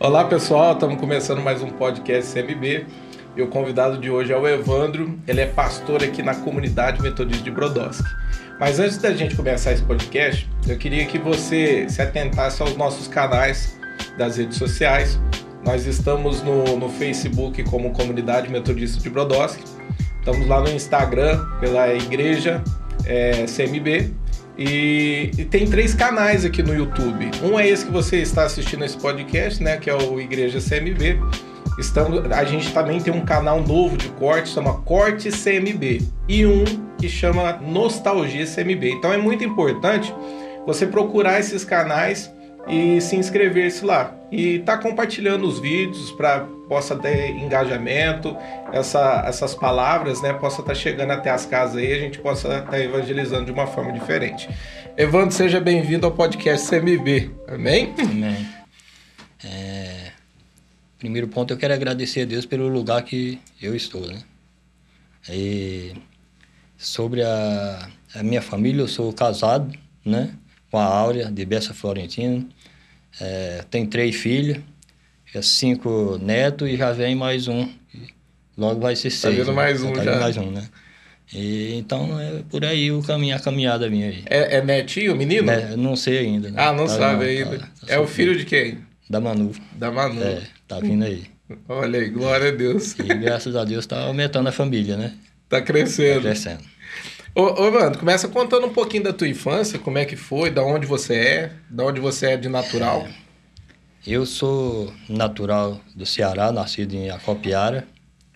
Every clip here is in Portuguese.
Olá pessoal, estamos começando mais um podcast CMB e o convidado de hoje é o Evandro, ele é pastor aqui na comunidade metodista de Brodowski. Mas antes da gente começar esse podcast, eu queria que você se atentasse aos nossos canais das redes sociais. Nós estamos no, no Facebook como Comunidade Metodista de Brodowski, estamos lá no Instagram pela Igreja é, CMB e, e, tem três canais aqui no YouTube. Um é esse que você está assistindo esse podcast, né? Que é o Igreja CMB. Estamos, a gente também tem um canal novo de corte, chama Corte CMB. E um que chama Nostalgia CMB. Então é muito importante você procurar esses canais e se inscrever-se lá. E tá compartilhando os vídeos para possa ter engajamento, essa, essas palavras, né, possa estar tá chegando até as casas aí, a gente possa estar tá evangelizando de uma forma diferente. Evandro, seja bem-vindo ao podcast CMB. Amém? Amém. É, primeiro ponto, eu quero agradecer a Deus pelo lugar que eu estou, né? E sobre a, a minha família, eu sou casado, né? Com a Áurea, de Bessa Florentina. É, tem três filhos, é cinco netos e já vem mais um. Logo vai ser tá seis. Tá vindo mais um tá já. mais um, né? E, então é por aí o caminho, a caminhada minha aí. É, é netinho, menino? Né, não sei ainda. Né? Ah, não tá, sabe não, ainda. Tá, tá é o filho de quem? Da Manu. Da Manu. É, tá vindo aí. Olha aí, glória a Deus. E graças a Deus tá aumentando a família, né? Tá crescendo. Tá crescendo. Ô, ô começa contando um pouquinho da tua infância, como é que foi, da onde você é, da onde você é de natural. É, eu sou natural do Ceará, nascido em Acopiara,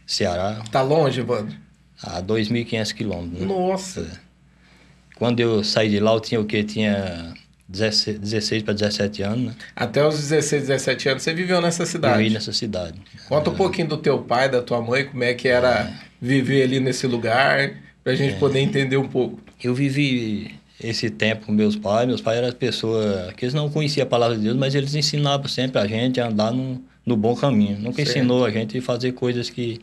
Ceará. Tá longe, Evandro? A 2.500 quilômetros. Né? Nossa! É. Quando eu saí de lá, eu tinha o quê? Tinha 16 para 17 anos, né? Até os 16, 17 anos você viveu nessa cidade? Vivi nessa cidade. Conta um é. pouquinho do teu pai, da tua mãe, como é que era é. viver ali nesse lugar para a gente é. poder entender um pouco. Eu vivi esse tempo com meus pais. Meus pais eram pessoas que eles não conheciam a palavra de Deus, mas eles ensinavam sempre a gente a andar no, no bom caminho. Nunca certo. ensinou a gente a fazer coisas que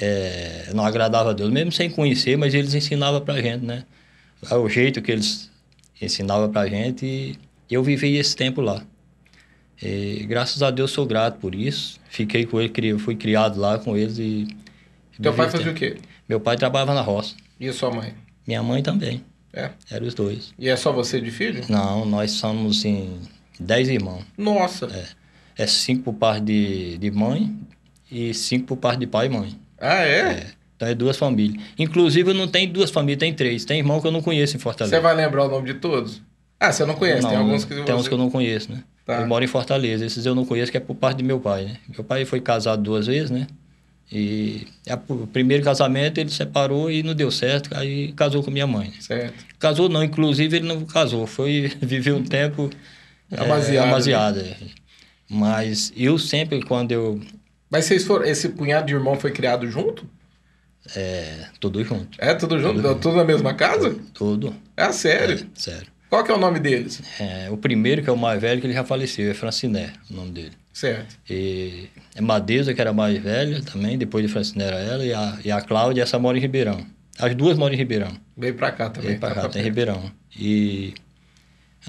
é, não agradavam a Deus, mesmo sem conhecer, mas eles ensinavam para a gente, né? É o jeito que eles ensinavam para a gente e eu vivi esse tempo lá. E, graças a Deus sou grato por isso. Fiquei com ele, fui criado lá com eles e. Teu pai fazia o quê? Meu pai trabalhava na roça. E a sua mãe? Minha mãe também. É? Eram os dois. E é só você de filho? Não, nós somos em dez irmãos. Nossa! É, é cinco por parte de, de mãe e cinco por parte de pai e mãe. Ah, é? é? Então é duas famílias. Inclusive não tem duas famílias, tem três. Tem irmão que eu não conheço em Fortaleza. Você vai lembrar o nome de todos? Ah, você não conhece? Não, tem alguns que Tem uns que eu não conheço, né? Tá. Eu moro em Fortaleza. Esses eu não conheço, que é por parte de meu pai, né? Meu pai foi casado duas vezes, né? E o primeiro casamento ele separou e não deu certo, aí casou com minha mãe. Certo. Casou não, inclusive ele não casou, foi viver um tempo amaziado. É, Mas eu sempre, quando eu. Mas vocês foram, esse punhado de irmão foi criado junto? É, tudo junto. É, tudo junto? Tudo, tudo na mesma casa? Tudo. É sério? É, sério. Qual que é o nome deles? É, o primeiro, que é o mais velho, que ele já faleceu, é Franciné, o nome dele. Certo. E é Madeza, que era mais velha também, depois de Franciné era ela, e a, e a Cláudia, essa mora em Ribeirão. As duas moram em Ribeirão. Veio pra cá também. Veio pra cá, tem Ribeirão. E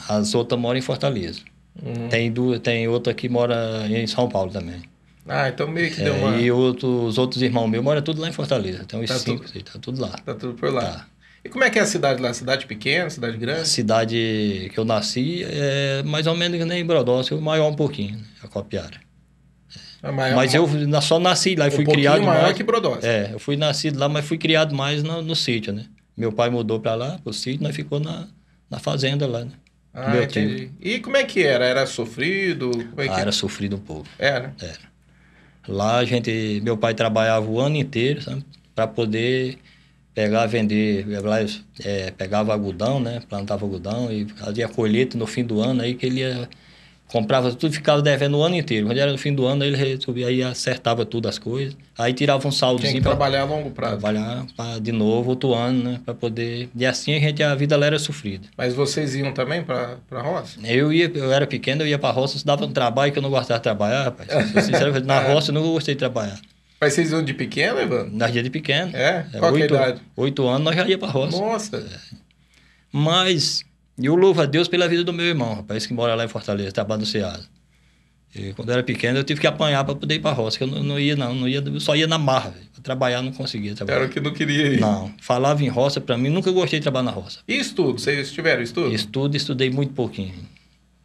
as outras moram em Fortaleza. Uhum. Tem, duas, tem outra que mora em São Paulo também. Ah, então meio que deu é, uma... E outro, os outros irmãos meus moram tudo lá em Fortaleza. Tem uns tá cinco, tudo... tá tudo lá. Tá tudo por lá. Tá. E como é que é a cidade lá? Cidade pequena, cidade grande? A cidade que eu nasci é mais ou menos que nem Brodowski, maior um pouquinho, né? a Copiara. É maior, mas eu só nasci lá e um fui criado maior mais. que Brodowski. É, eu fui nascido lá, mas fui criado mais no, no sítio, né? Meu pai mudou para lá, pro sítio, nós ficou na, na fazenda lá, né? Ah, Meu entendi. Tio. E como é que era? Era sofrido? É ah, era sofrido um pouco. Era? Era. Lá a gente, meu pai trabalhava o ano inteiro, sabe? Para poder pegar, vender, é, pegava algodão, né? Plantava algodão e fazia colheita no fim do ano, aí que ele ia, comprava tudo, ficava devendo o ano inteiro. Quando era no fim do ano, ele resolvia, aí acertava tudo as coisas, aí tirava um saldo. Tinha que trabalhar a longo prazo. Trabalhar pra, de novo outro ano, né? Para poder... E assim a gente, a vida lá era sofrida. Mas vocês iam também para a roça? Eu ia, eu era pequeno, eu ia para a roça, dava um trabalho que eu não gostava de trabalhar, rapaz. Sinceramente, na roça eu não gostei de trabalhar. Mas vocês iam de pequeno, Evandro? Nós ia de pequeno. É? Qual oito, é a idade? Oito anos nós já ia pra roça. Nossa! É. Mas eu louvo a Deus pela vida do meu irmão, rapaz, que mora lá em Fortaleza, trabalha no Ceasa. E quando eu era pequeno, eu tive que apanhar para poder ir para roça, que eu não, não, ia, não, não ia, eu só ia na marra. Para trabalhar, não conseguia trabalhar. Era o que não queria ir. Não, falava em roça, para mim, nunca gostei de trabalhar na roça. E estudo? Vocês tiveram estudo? Estudo, estudei muito pouquinho.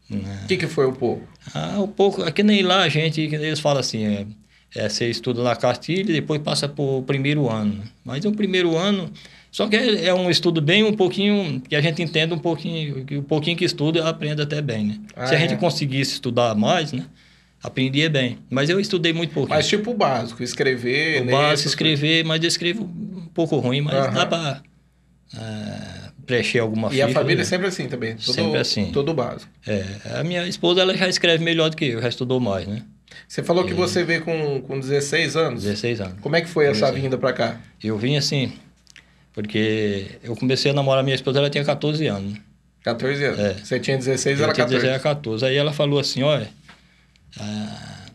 Né? O que, que foi o pouco? Ah, o pouco, é que nem lá a gente, eles falam assim, é, é, você estuda na cartilha e depois passa para o primeiro ano. Mas o primeiro ano, só que é, é, um estudo bem um pouquinho, que a gente entenda um pouquinho, que o pouquinho que estuda aprende até bem, né? Ah, Se a gente é? conseguisse estudar mais, né? Aprendia bem. Mas eu estudei muito pouquinho. Mas tipo o básico, escrever, O básico, escrever, mas eu escrevo um pouco ruim, mas uhum. dá para uh, preencher alguma E a família né? é sempre assim também? Todo, sempre assim. Todo básico. É, a minha esposa, ela já escreve melhor do que eu, já estudou mais, né? Você falou e... que você veio com, com 16 anos? 16 anos. Como é que foi essa vinda para cá? Eu vim assim, porque eu comecei a namorar minha esposa, ela tinha 14 anos. 14 anos? É. Você tinha 16, eu era tinha 14? 16, era 14. Aí ela falou assim, olha... Ah,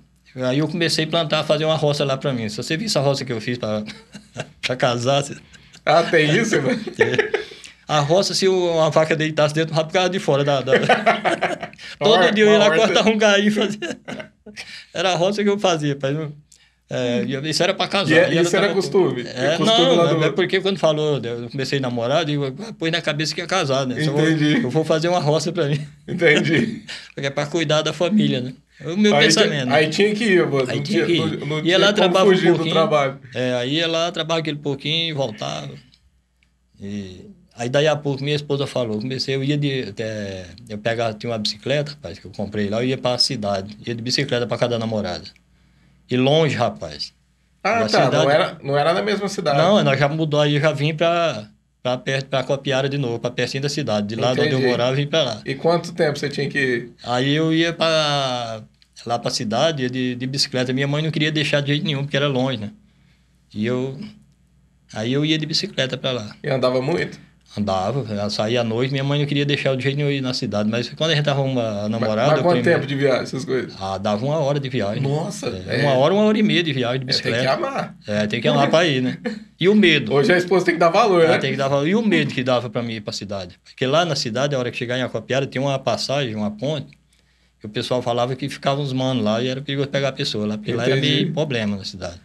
aí eu comecei a plantar, fazer uma roça lá para mim. Se você viu essa roça que eu fiz para casar... Você... Ah, tem isso, velho? A roça, se uma vaca deitasse dentro, o ficava de fora da... da... Todo dia eu ia lá cortar um galinho e fazer... Era a roça que eu fazia, pai. É, isso era para casar. E, é, isso era costume? É, costume não, do... é porque quando falou, eu comecei a namorar, eu digo, ah, põe na cabeça que ia casar, né? Entendi. Eu vou, eu vou, fazer uma roça para mim. Entendi. porque é para cuidar da família, né? É o meu aí pensamento. Tinha, aí tinha que ir, mano. Aí não tinha, que ir. Não, não ia lá, trabalhava um pouquinho. trabalho. É, aí ia lá, trabalhava aquele pouquinho e voltava. E... Aí daí a pouco minha esposa falou, comecei, eu ia de. Até, eu pegava, tinha uma bicicleta, rapaz, que eu comprei lá, eu ia para a cidade, ia de bicicleta para cada namorada. E longe, rapaz. Ah, tá. Cidade... Não, era, não era na mesma cidade. Não, nós já mudou aí, já vim para para perto, para Copiara de novo, para pertinho da cidade. De lá Entendi. onde eu morava, vim para lá. E quanto tempo você tinha que? Aí eu ia para lá para a cidade de, de bicicleta. Minha mãe não queria deixar de jeito nenhum, porque era longe, né? E eu aí eu ia de bicicleta para lá. E andava muito? Andava, saía à noite, minha mãe não queria deixar de jeito nenhum ir na cidade, mas quando a gente arruma a namorada... Mas, mas quanto primeiro, tempo de viagem, essas coisas? Ah, dava uma hora de viagem. Nossa! É, é. Uma hora, uma hora e meia de viagem de bicicleta. É, tem que amar. É, tem que amar pra ir, né? E o medo? Hoje a esposa tem que dar valor, né? Tem que dar valor. E o medo que dava pra mim ir pra cidade? Porque lá na cidade, a hora que chegar em Acopiara, tinha uma passagem, uma ponte, que o pessoal falava que ficavam uns manos lá e era perigoso pegar a pessoa lá, porque Entendi. lá era meio problema na cidade.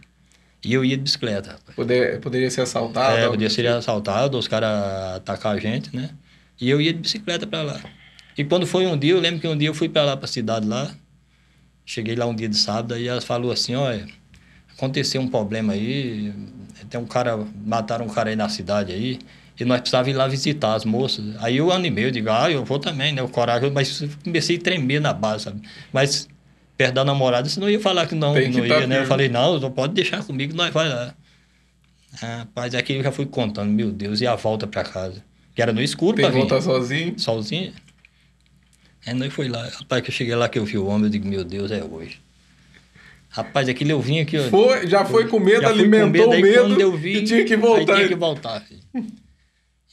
E eu ia de bicicleta. Poder, poderia ser assaltado? É, poderia ser assaltado, os caras atacar a gente, né? E eu ia de bicicleta para lá. E quando foi um dia, eu lembro que um dia eu fui para lá, para a cidade lá. Cheguei lá um dia de sábado, e ela falou assim, olha, aconteceu um problema aí, tem um cara, mataram um cara aí na cidade aí, e nós precisávamos ir lá visitar as moças. Aí eu animei, eu digo, ah, eu vou também, né? O coragem, mas comecei a tremer na base, sabe? Mas perto da namorada, você não ia falar que não, que não ia, né? Eu falei, não, não pode deixar comigo, nós vai lá. Rapaz, aqui eu já fui contando, meu Deus, e a volta para casa? Que era no escuro Tem pra voltar sozinho? Sozinho. Aí nós foi lá. Rapaz, que eu cheguei lá que eu vi o homem, eu digo, meu Deus, é hoje. Rapaz, aquilo eu vim aqui... Foi, já foi com medo, alimentou o medo, quando eu vi, e tinha que voltar. Aí tinha que voltar, filho.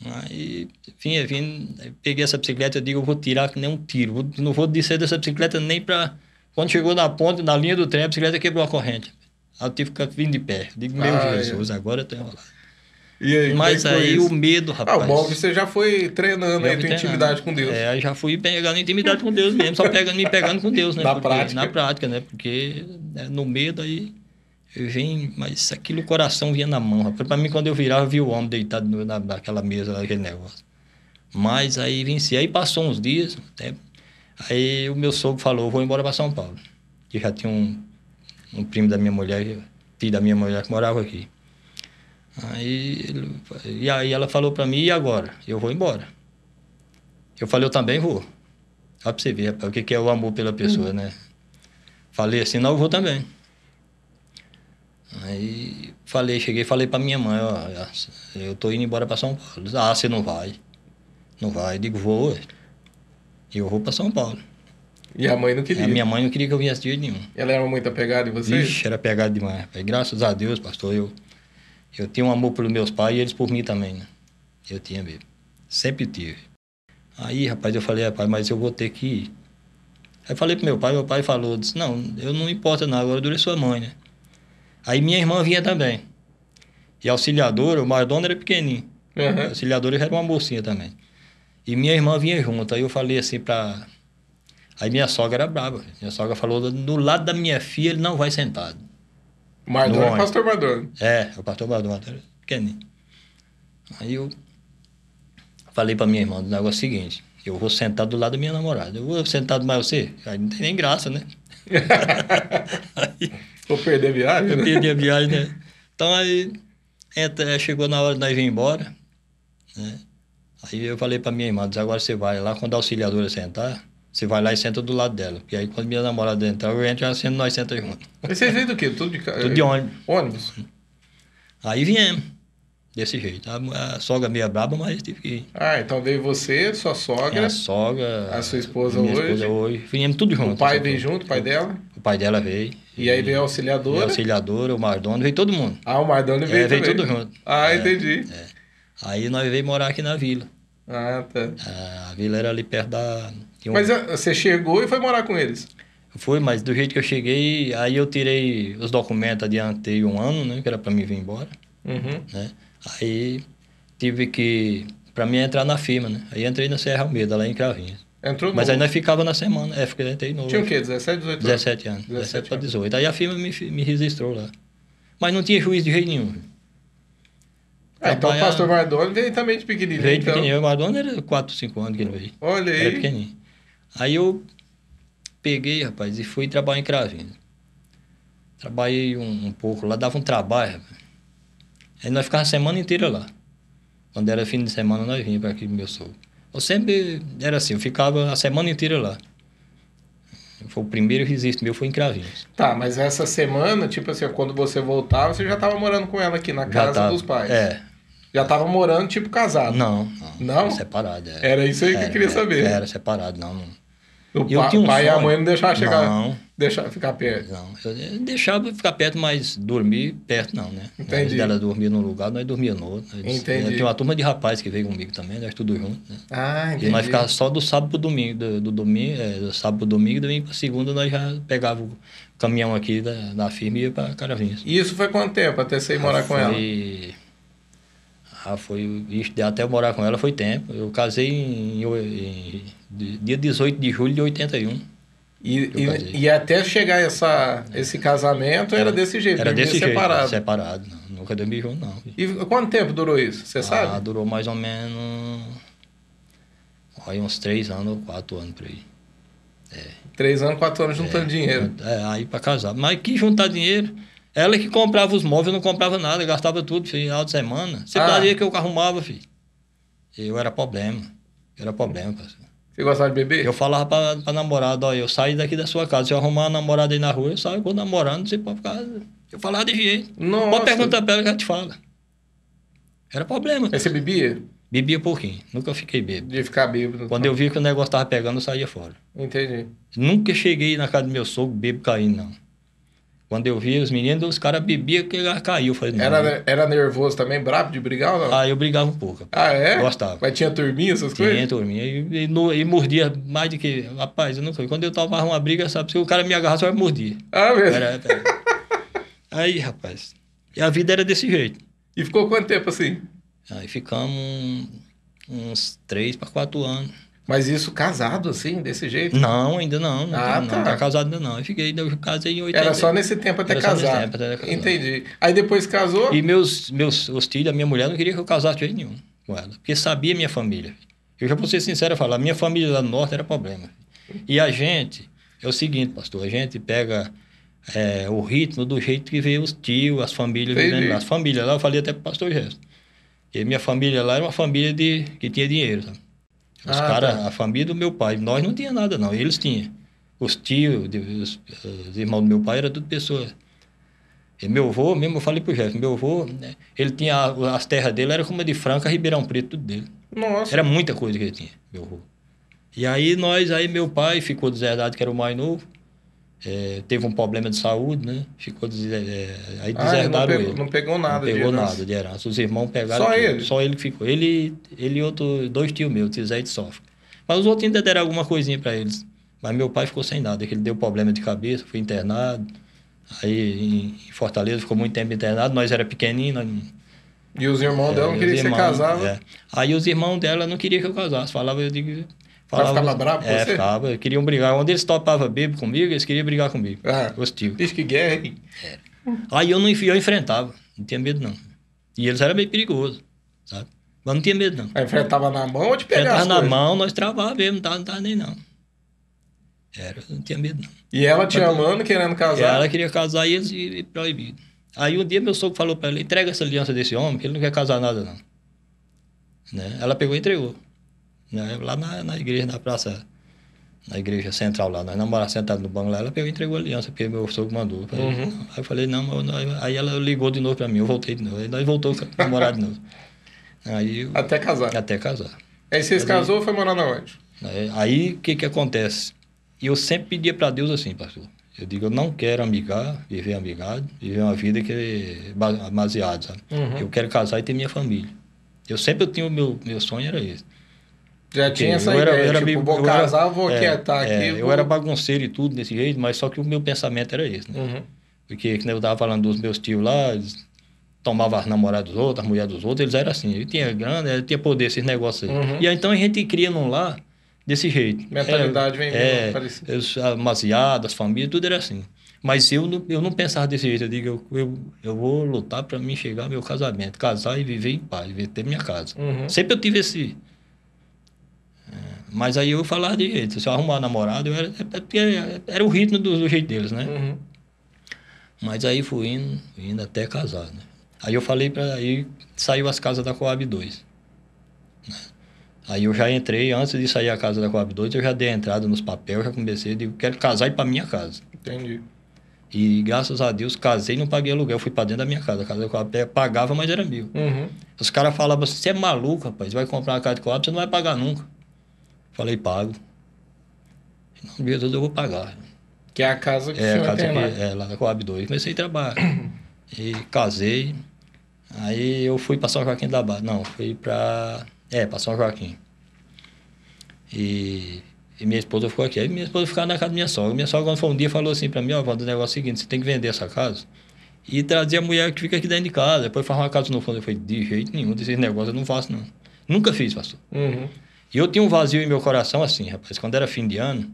Aí, vinha, vinha, peguei essa bicicleta, eu digo, eu vou tirar que nem um tiro. Não vou descer dessa bicicleta nem para quando chegou na ponte, na linha do trem, a bicicleta quebrou a corrente. Aí eu tive que ficar vindo de pé. Digo, meu ah, Jesus, é. agora eu tô enrolado. Aí, Mas aí o medo, rapaz. Ah, o bom que você já foi treinando aí, tua intimidade com Deus. É, aí já fui pegando intimidade com Deus mesmo, só pegando, me pegando com Deus, né? Na Porque, prática. Na prática, né? Porque né, no medo aí eu vim, mas aquilo o coração vinha na mão, rapaz. Pra mim, quando eu virava, eu vi o homem deitado na, naquela mesa, naquele negócio. Mas aí venci. Aí passou uns dias, até, aí o meu sogro falou, vou embora para São Paulo que já tinha um, um primo da minha mulher, filho da minha mulher que morava aqui. Aí, ele, e aí ela falou para mim, e agora? Eu vou embora. Eu falei, eu também vou. Só pra você ver, rapaz, o que é o amor pela pessoa, uhum. né? Falei assim, não, eu vou também. Aí falei, cheguei e falei pra minha mãe, ó, eu tô indo embora pra São Paulo. Ah, você não vai? Não vai? Eu digo, vou. E eu vou pra São Paulo. E a mãe não queria? A minha mãe não queria que eu viesse de jeito nenhum. Ela era muito apegada em você? Ixi, era apegada demais. Graças a Deus, pastor, eu, eu tinha um amor pelos meus pais e eles por mim também, né? Eu tinha mesmo. Sempre tive. Aí, rapaz, eu falei, rapaz, mas eu vou ter que ir. Aí falei pro meu pai, meu pai falou, disse, não, eu não importa nada, agora dura sua mãe, né? Aí minha irmã vinha também. E a auxiliadora, o Mardona era pequenininho. Uhum. A auxiliadora era uma mocinha também. E minha irmã vinha junto. Aí eu falei assim pra, Aí minha sogra era brava. Minha sogra falou, do lado da minha filha ele não vai sentado. Mardoni No é pastor Mardoni. É, o pastor Mardoni, era pequenininho. Aí eu falei pra minha irmã o negócio seguinte, eu vou sentar do lado da minha namorada. Eu vou sentar do mais você? Aí não tem nem graça, né? aí Vou perder a viagem, eu né? perdi a viagem, né? Então aí entra, chegou na hora de nós vir embora, né? Aí eu falei pra minha irmã, disse, agora você vai lá, quando a auxiliadora sentar, você vai lá e senta do lado dela. Porque aí quando minha namorada entrar, eu entro e ela senta, nós senta junto. Mas vocês veem do quê? Tudo de, Tudo de ônibus. ônibus? Aí viemos, desse jeito. A, a sogra meio braba, mas tive que ir. Ah, então veio você, sua sogra, A sogra. A sua esposa minha hoje? esposa hoje. Viemos tudo junto. o pai veio coisa. junto, o pai dela, O pai dela veio. e aí veio a E a auxiliadora. auxiliadora, o Mardoni, veio todo mundo. Ah, o Mardoni veio É, veio também. tudo junto. Ah, É, entendi. Aí nós veio morar aqui na vila. Ah, tá. A vila era ali perto da. um- Mas ah, você chegou e foi morar com eles? Foi, mas do jeito que eu cheguei, aí eu tirei os documentos, adiantei um ano, né? Que era pra mim vir embora, Uhum. né? Aí tive que. Pra mim entrar na firma, né? Aí entrei na Serra Almeida, lá em Cravinhos. Entrou Mas novo. aí nós ficava na semana. É, fiquei entrei novo. Tinha o quê? 17, 18 anos? 17 anos. 17 17 para anos. 18. Aí a firma me, me registrou lá. Mas não tinha juiz de jeito nenhum. Ah, então o pastor Mardoni veio também de pequenininho. Veio de então. pequenininho. O era 4, 5 anos que ele veio. Olha Era aí. pequenininho. Aí eu peguei, rapaz, e fui trabalhar em Cravinhos. Trabalhei um, um pouco lá, dava um trabalho, rapaz. Aí nós ficávamos a semana inteira lá. Quando era fim de semana, nós vinha para aqui meu sogro. Eu sempre era assim, eu ficava a semana inteira lá. Foi o primeiro registro meu, foi em Cravinhos. Tá, mas essa semana, tipo assim, quando você voltava, você já tava morando com ela aqui na casa tava- dos pais. É. Já tava morando, tipo, casado. Não, não. Não? Era separado. é. Era isso aí que eu Era, queria era, saber. Era separado, não. O eu pa- tinha um pai e a sonho. mãe não deixavam chegar, Não. deixar ficar perto. Não, eu deixava ficar perto, mas dormir perto não, né? Entendi. Dela dormir num lugar, nós dormia no outro. Nós- Entendi. Tinha uma turma de rapazes que veio comigo também, nós tudo junto, né? Ah, entendi. E nós ficava só do sábado pro domingo, do, do domingo, é, do sábado pro domingo, domingo pra segunda nós já pegava o caminhão aqui da, da firma e ia pra Caravinhos. E isso foi quanto tempo até você ir morar com ela? Ah, foi... Até eu morar com ela foi tempo. Eu casei em, em- em- dia 18 de julho de 81. E, e, e até chegar essa, esse casamento era desse jeito, Era desse jeito, separado. separado. Não, nunca dormi junto, não. E quanto tempo durou isso? Você Ah, sabe? durou mais ou menos aí uns três anos ou quatro anos por aí. Três anos, quatro anos juntando É, dinheiro. É, aí para casar. Mas que juntar dinheiro? Ela que comprava os móveis, eu não comprava nada, gastava tudo, final de semana. Você Ah. que eu arrumava, filho. Eu era problema. Era problema, parceiro. Você gostava de beber? Eu falava pra, pra namorada, ó, eu saio daqui da sua casa, se eu arrumar uma namorada aí na rua, eu saio vou namorando, você pode ficar. Eu falava de jeito. Nossa. Pode perguntar pra ela que ela te fala. Era problema. Aí você bebia? Bebia pouquinho, nunca fiquei bêbado. De ficar bêbado. Quando eu vi que o negócio tava pegando, eu saía fora. Entendi. Nunca cheguei na casa do meu sogro, bebo caindo, não. Quando eu vi os meninos, os caras bebiam que ela caiu. Falei, não. Era, era nervoso também, bravo de brigar ou não? Aí eu brigava um pouco. Ah, é? Gostava. Mas tinha turminha, essas Tinha, coisas? turminha, e, e, no- e mordia mais do que. Rapaz, eu nunca. Quando eu tomava uma briga, sabe? Se o cara me agarrava, só eu mordia. Ah, mesmo? Era, era. Aí, rapaz. E a vida era desse jeito. E ficou quanto tempo assim? Aí ficamos uns três para quatro anos. Mas isso casado assim, desse jeito? Não, ainda não. Não, Ah, não, tá. não tá casado ainda não. Eu fiquei, eu casei em 80. Era só nesse tempo até Era só nesse casar. tempo até casar. Entendi. Aí depois casou? E meus, meus os filhos, a minha mulher não queria que eu casasse de jeito nenhum com ela. Porque sabia minha família. Eu já vou ser sincero e falar, minha família lá no norte era problema. E a gente, é o seguinte, pastor, a gente pega é, o ritmo do jeito que vê os tios, as famílias Entendi. vivendo lá. As famílias lá, eu falei até pro pastor Gesto. E minha família lá era uma família de, que tinha dinheiro, sabe? Os Ah, caras, tá. a família do meu pai, nós não tinha nada não, eles tinham. Os tios, os, os irmãos do meu pai, era tudo pessoas e meu avô, mesmo eu falei pro Jeff, meu avô, né, ele tinha, as terras dele era como a de Franca, Ribeirão Preto, tudo dele. Nossa. Era muita coisa que ele tinha, meu avô. E aí nós, aí meu pai ficou deserdado, que era o mais novo, é, teve um problema de saúde, né? Ficou des, é, aí Ah, ele não deserdaram pegou, ele. não pegou nada Não de pegou herança. nada de herança. Os irmãos pegaram. Só tudo. ele? Só ele que ficou. Ele, ele e outro, dois tios meus, Tizé e Sofra. Mas os outros ainda deram alguma coisinha para eles. Mas meu pai ficou sem nada, que ele deu problema de cabeça, foi internado. Aí em Fortaleza ficou muito tempo internado, nós era pequenininho, nós E os irmãos dela não é, queriam que você casava. é. Aí os irmãos dela não queriam que eu casasse. Falava, eu digo, Ela ficava bravo com é, você? ficava. Queriam brigar. Onde eles topavam bebo comigo, eles queriam brigar comigo. Ah. Os tios. Diz que guerra, hein? Aí eu não eu enfrentava. Não tinha medo, não. E eles eram meio perigosos, sabe? Mas não tinha medo, não. Aí enfrentava na mão ou te pegava Enfrentava na mão, nós travava mesmo, não tava, não tava nem não. Era, não tinha medo, não. E ela te amando, querendo casar. ela queria casar e eles e, e proibido. Aí um dia meu sogro falou pra ela, entrega essa aliança desse homem, que ele não quer casar nada, não. Né? Ela pegou e entregou. Né? Lá na, na igreja, na praça, na igreja central lá, nós namorávamos sentados no banco lá, ela pegou e entregou a aliança, porque meu sogro mandou. Falei, Uhum. Aí eu falei, não, mas nós- aí ela ligou de novo pra mim, eu voltei de novo. Aí nós voltou a namorar de novo. Aí eu- Até casar. até casar. Aí vocês casou e foi morar na onde? Aí- o que que acontece? E eu sempre pedia para Deus assim, pastor. Eu digo, eu não quero amigar, viver amigado, viver uma vida que é ba- baseada, sabe? Uhum. Eu quero casar e ter minha família. Eu sempre eu tinha o meu meu sonho era esse. Já Porque tinha essa eu era- ideia, eu era tipo, vou eu era- casar, vou é, quietar é, aqui. Eu vou- era bagunceiro e tudo desse jeito, mas só que o meu pensamento era esse, né? Uhum. Porque, que nem eu tava falando dos meus tios lá, eles tomavam as namoradas dos outros, as mulheres dos outros, eles eram assim. Ele tinha grana, ele tinha poder, esses negócios aí. Uhum. E aí, então a gente cria num lar desse jeito. Mentalidade vem é, meio parecida. as famílias, tudo era assim. Mas eu não, eu não pensava desse jeito. Eu digo, eu, eu, eu vou lutar para mim chegar ao meu casamento, casar e viver em paz, viver, ter minha casa. Uhum. Sempre eu tive esse. É, Mas aí eu falava de jeito. Se eu arrumar namorado, eu era, é porque era o ritmo do, do jeito deles, né? Uhum. Mas aí fui indo, indo até casar, né? Aí eu falei para aí saiu as casas da Coab 2. né? Aí eu já entrei, antes de sair a casa da Coab 2, eu já dei a entrada nos papéis, já comecei, digo, quero casar e ir para minha casa. Entendi. E graças a Deus casei e não paguei aluguel, fui para dentro da minha casa. A casa da Coab pagava, mas era mil. Uhum. Os caras falavam assim, você é maluco, rapaz, vai comprar uma casa de Coab, você não vai pagar nunca. Falei, pago. Em nome de Jesus eu vou pagar. Que é a casa que É, a casa tem lá. que, é, lá na Coab 2. Comecei a trabalhar. e casei. Aí eu fui para São Joaquim da Barra. Não, fui para. É, para São Joaquim. E, e minha esposa ficou aqui. Aí minha esposa ficava na casa da minha sogra. Minha sogra, quando foi um dia, falou assim para mim: Ó, Wanda, o negócio é o seguinte: você tem que vender essa casa e trazer a mulher que fica aqui dentro de casa. Depois faz uma casa no fundo. Eu falei: de jeito nenhum, desses negócios eu não faço, não. Nunca fiz, pastor. Uhum. E eu tinha um vazio em meu coração assim, rapaz. Quando era fim de ano,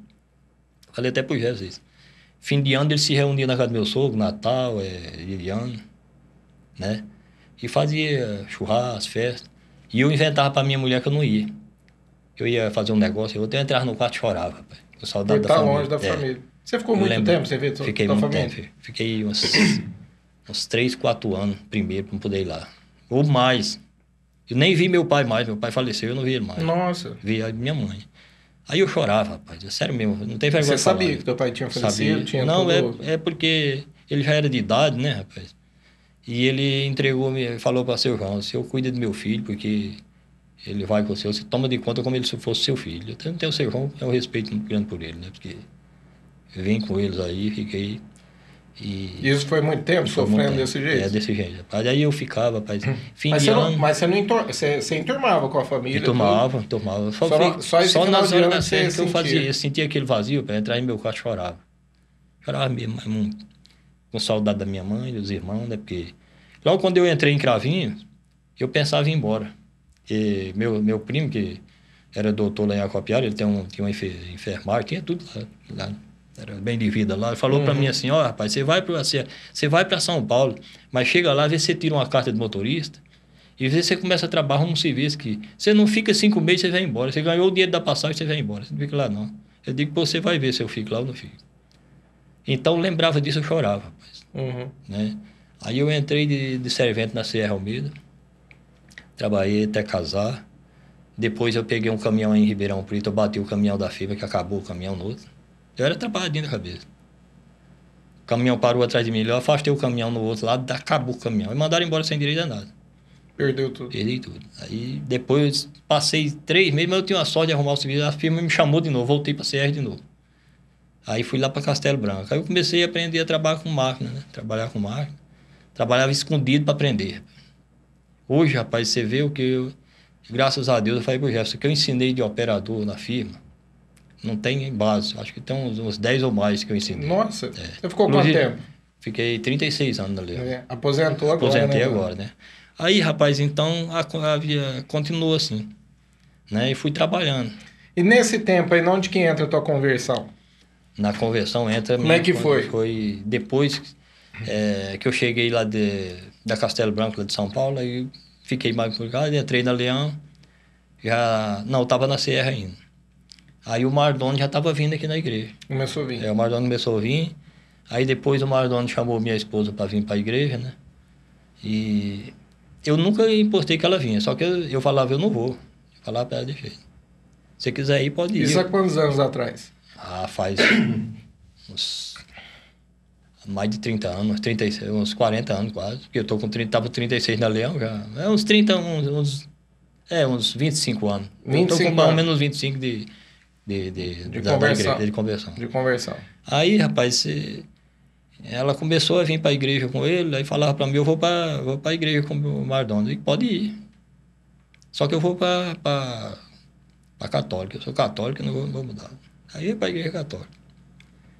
falei até pro Jesus. Fim de ano eles se reuniam na casa do meu sogro, Natal, é, Liliano, né? E fazia churrasco, festa. E eu inventava pra minha mulher que eu não ia. Eu ia fazer um negócio, eu até entrava no quarto e chorava, rapaz. Com saudade da estar família. longe da É. família. Você ficou Eu muito lembro. tempo ver sua, Fiquei muito família? tempo. Fiquei uns, uns 3, 4 anos primeiro pra não poder ir lá. Ou mais. Eu nem vi meu pai mais. Meu pai faleceu, eu não vi ele mais. Nossa. Vi a minha mãe. Aí eu chorava, rapaz. É sério mesmo, não tem vergonha Você sabia que teu pai tinha falecido? Sabia. Tinha não, tudo... é, é porque ele já era de idade, né, rapaz? E ele entregou, me falou para seu João, o senhor cuida do meu filho, porque ele vai com o senhor, você toma de conta como ele se fosse seu filho. Eu tenho, tenho o seu João, é um respeito muito grande por ele, né? Porque eu vim com eles aí, fiquei... E Isso foi muito tempo sofrendo desse jeito? É, desse jeito. Rapaz. Aí eu ficava, rapaz, fim Mas de você, ano... não, mas você não entor... você, você enturmava com a família? E tomava, tomava. Só, Só- só só nas horas da que eu fazia. Eu sentia aquele vazio, para entrar em meu quarto chorava. Chorava mesmo, mas muito. Com saudade da minha mãe, dos irmãos, né? Porque logo quando eu entrei em Cravinhos, eu pensava em ir embora. E meu, meu primo, que era doutor lá em Acopiara, ele tem um, tinha uma enfer- enfermagem, tinha tudo lá. lá era bem de vida lá. Falou para Uhum. mim assim, ó, rapaz, você vai para você, você vai para São Paulo, mas chega lá, vê se você tira uma carta de motorista e você começa a trabalhar um serviço que você não fica cinco meses, você vai embora. Você ganhou o dinheiro da passagem, você vai embora. Você não fica lá, não. Eu digo, você vai ver se eu fico lá ou não fico. Então, eu lembrava disso, eu chorava, rapaz Uhum. né? Aí eu entrei de, de servente na Serra Almeida, trabalhei até casar. Depois eu peguei um caminhão em Ribeirão Preto, eu bati o caminhão da fibra, que acabou o caminhão no outro. Eu era trabalhadinho da cabeça. O caminhão parou atrás de mim, eu afastei o caminhão no outro lado, acabou o caminhão. E mandaram embora sem direito a nada. Perdeu tudo. Perdi tudo. Aí depois passei três meses, mas eu tinha a sorte de arrumar o serviço. A firma me chamou de novo, voltei para CR de novo. Aí fui lá para Castelo Branco. Aí eu comecei a aprender a trabalhar com máquina, né? Trabalhar com máquina. Trabalhava escondido para aprender. Hoje, rapaz, você vê o que eu. Graças a Deus, eu falei pro Jefferson, que eu ensinei de operador na firma, não tem base. Acho que tem uns, uns 10 ou mais que eu ensinei. Nossa, você ficou quanto tempo? Fiquei 36 anos na Leo. É, aposentou agora, Aposentei né? agora, né? Aí, rapaz, então a, a via continuou assim, né? E fui trabalhando. E nesse tempo aí, onde que entra a tua conversão? Na conversão entra... Como é que foi? Foi depois é, que eu cheguei lá de, da Castelo Branco, lá de São Paulo, aí fiquei mais por cá, entrei na Leão, já... Não, eu tava na Serra ainda. Aí o Mardoni já estava vindo aqui na igreja. Começou a vir. É, o Mardoni começou a vir. Aí depois o Mardoni chamou minha esposa para vir para a igreja, né? E eu nunca impostei que ela vinha, só que eu, eu falava, eu não vou. Eu falava para ela, deixa Se você quiser ir, pode ir. Isso há quantos anos atrás? Ah, faz uns mais de 30 anos, 36, uns 40 anos quase. Porque eu tô com 30, tava com 36 na Leão já. É uns 30, uns, uns é, uns 25 anos. 25 eu tô com mais ou menos 25 de, de, de, de da, conversão. Da igreja, de conversão. De conversão. Aí, rapaz, você ela começou a vir para a igreja com ele, aí falava para mim, eu vou para vou a igreja com o Mardoni. Eu pode ir. Só que eu vou para a católica. Eu sou católico e não vou, vou mudar. Aí ia para a igreja católica.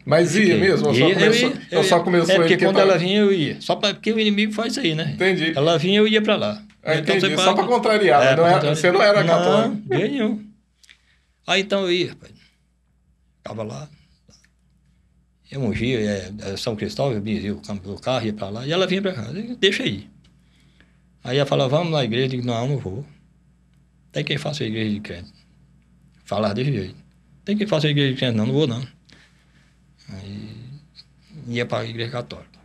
Mas ia mesmo? Ou só ia, começou, eu ia, eu só começou É porque quando tava- ela vinha, eu ia. Só pra, porque o inimigo faz isso aí, né? Entendi. Ela vinha, eu ia para lá. Ah, entendi. você Só pra contrariar. É, não pra era- contrariar. Você não era católico. Não, nenhum. Aí então eu ia, rapaz. Ficava lá. Eu ungia, é, é, São Cristóvão, eu benzia o cam- o carro, ia pra lá, e ela vinha pra cá, deixa aí. Aí ela falava, vamos na igreja, eu digo, não, não vou. Tem quem faça a igreja de crente. Falava desse jeito. Tem quem faça a igreja de crente, não, não vou não. Aí ia pra igreja católica.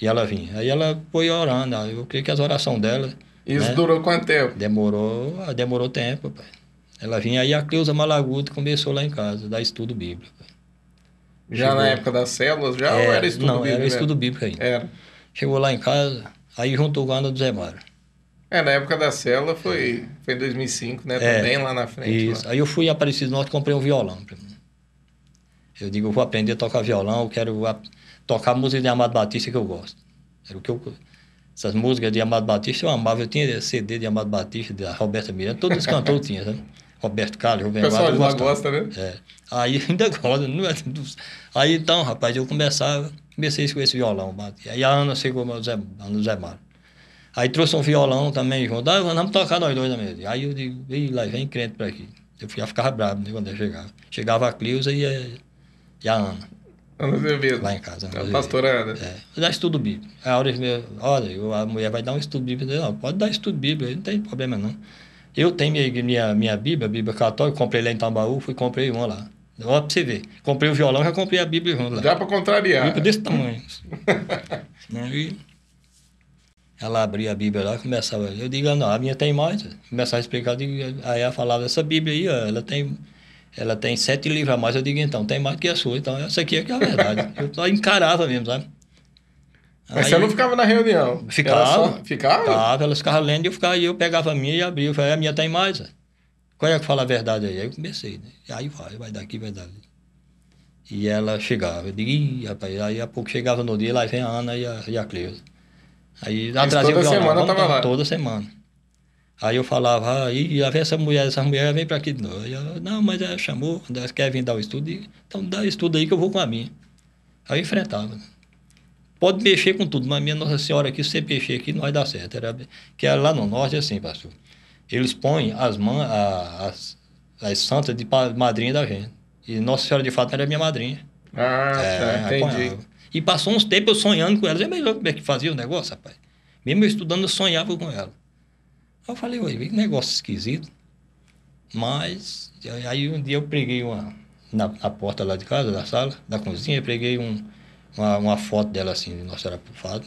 E ela vinha. Aí ela foi orando, eu creio que as orações dela Isso né? durou quanto tempo? Demorou, ah, demorou tempo, pai. Ela vinha aí a Cleusa Malaguta começou lá em casa, dar estudo bíblico. Já Chegou. na época das células? Já ou era estudo não, bíblico? era estudo bíblico ainda. Era. Chegou lá em casa, aí juntou com a Ana do Zé Mário. É, na época da célula foi, foi em 2005, né? É. Também lá na frente. Isso. lá. Aí eu fui em Aparecido Norte e comprei um violão pra mim. Eu digo, eu vou aprender a tocar violão, eu quero a- tocar música de Amado Batista que eu gosto. Era o que eu... Essas músicas de Amado Batista eu amava. Eu tinha CD de Amado Batista, da Roberta Miranda, todos os cantores tinham, sabe? Roberto Carlos, Rubem pessoal lá gostava. gosta, né? É. Aí ainda gosta. Não é Aí então, rapaz, eu começava, comecei com esse violão. Aí a Ana chegou, o Zé, Ana Zé Mário. Aí trouxe um violão também junto. Ah, vamos tocar nós dois na mesa. Aí eu digo, lá vem crente pra aqui. Eu já ficava bravo né, quando eu chegava. Chegava a Cleusa e a, e a Ana, Ana Azevedo. lá em casa. A pastora Ana. É, eu dar estudo bíblico. Aí a hora olha, a mulher vai dar um estudo bíblico. Eu, Não, pode dar estudo bíblico, não tem problema não. Eu tenho minha, minha, minha Bíblia, a Bíblia católica, comprei lá em Tambaú, fui comprei uma lá. Olha pra você ver. Comprei o violão, já comprei a Bíblia junto lá. Já pra contrariar. Bíblia desse tamanho. Aí ela abria a Bíblia lá e começava. Eu digo, não, a minha tem mais. Começava a explicar, digo, aí ela falava, essa Bíblia aí, ó, ela tem. Ela tem sete livros a mais. Eu digo, então, tem mais que a sua. Então, essa aqui é que é a verdade. eu só encarava mesmo, sabe? Mas Aí- você não ficava na reunião? Ficava. Só- Ficava? Ficava, elas ficavam lendo e eu, ficava, e eu pegava a minha e abria. Eu falei, a minha tem mais. ó. Qual é que fala a verdade aí? Aí eu comecei, né? E aí vai, vai daqui, vai dali. E ela chegava. Eu digo, ih, rapaz, aí a pouco chegava no dia, lá vem a Ana e a, e a Cleusa. Aí ela trazia toda o violão, semana tava lá? Toda semana. Aí eu falava, ah, e lá vem essa mulher, essa mulher vem para aqui de novo. Ela, não, mas ela chamou, ela quer vir dar o estudo, então dá estudo aí que eu vou com a minha. Aí eu enfrentava. Pode mexer com tudo, mas minha Nossa Senhora aqui, se você mexer aqui, não vai dar certo. Era, que era lá no norte é assim, pastor. Eles põem as, man, a- as, as santas de madrinha da gente. E Nossa Senhora de fato era minha madrinha. Ah, tá, É, entendi. E passou uns tempos eu sonhando com elas. É melhor como é que fazia o negócio, rapaz. Mesmo eu estudando, eu sonhava com ela. Aí eu falei, ué, que negócio esquisito. Mas, aí um dia eu preguei uma, na, na porta lá de casa, da sala, da cozinha, eu preguei um, uma, uma foto dela assim, de Nossa Senhora fato.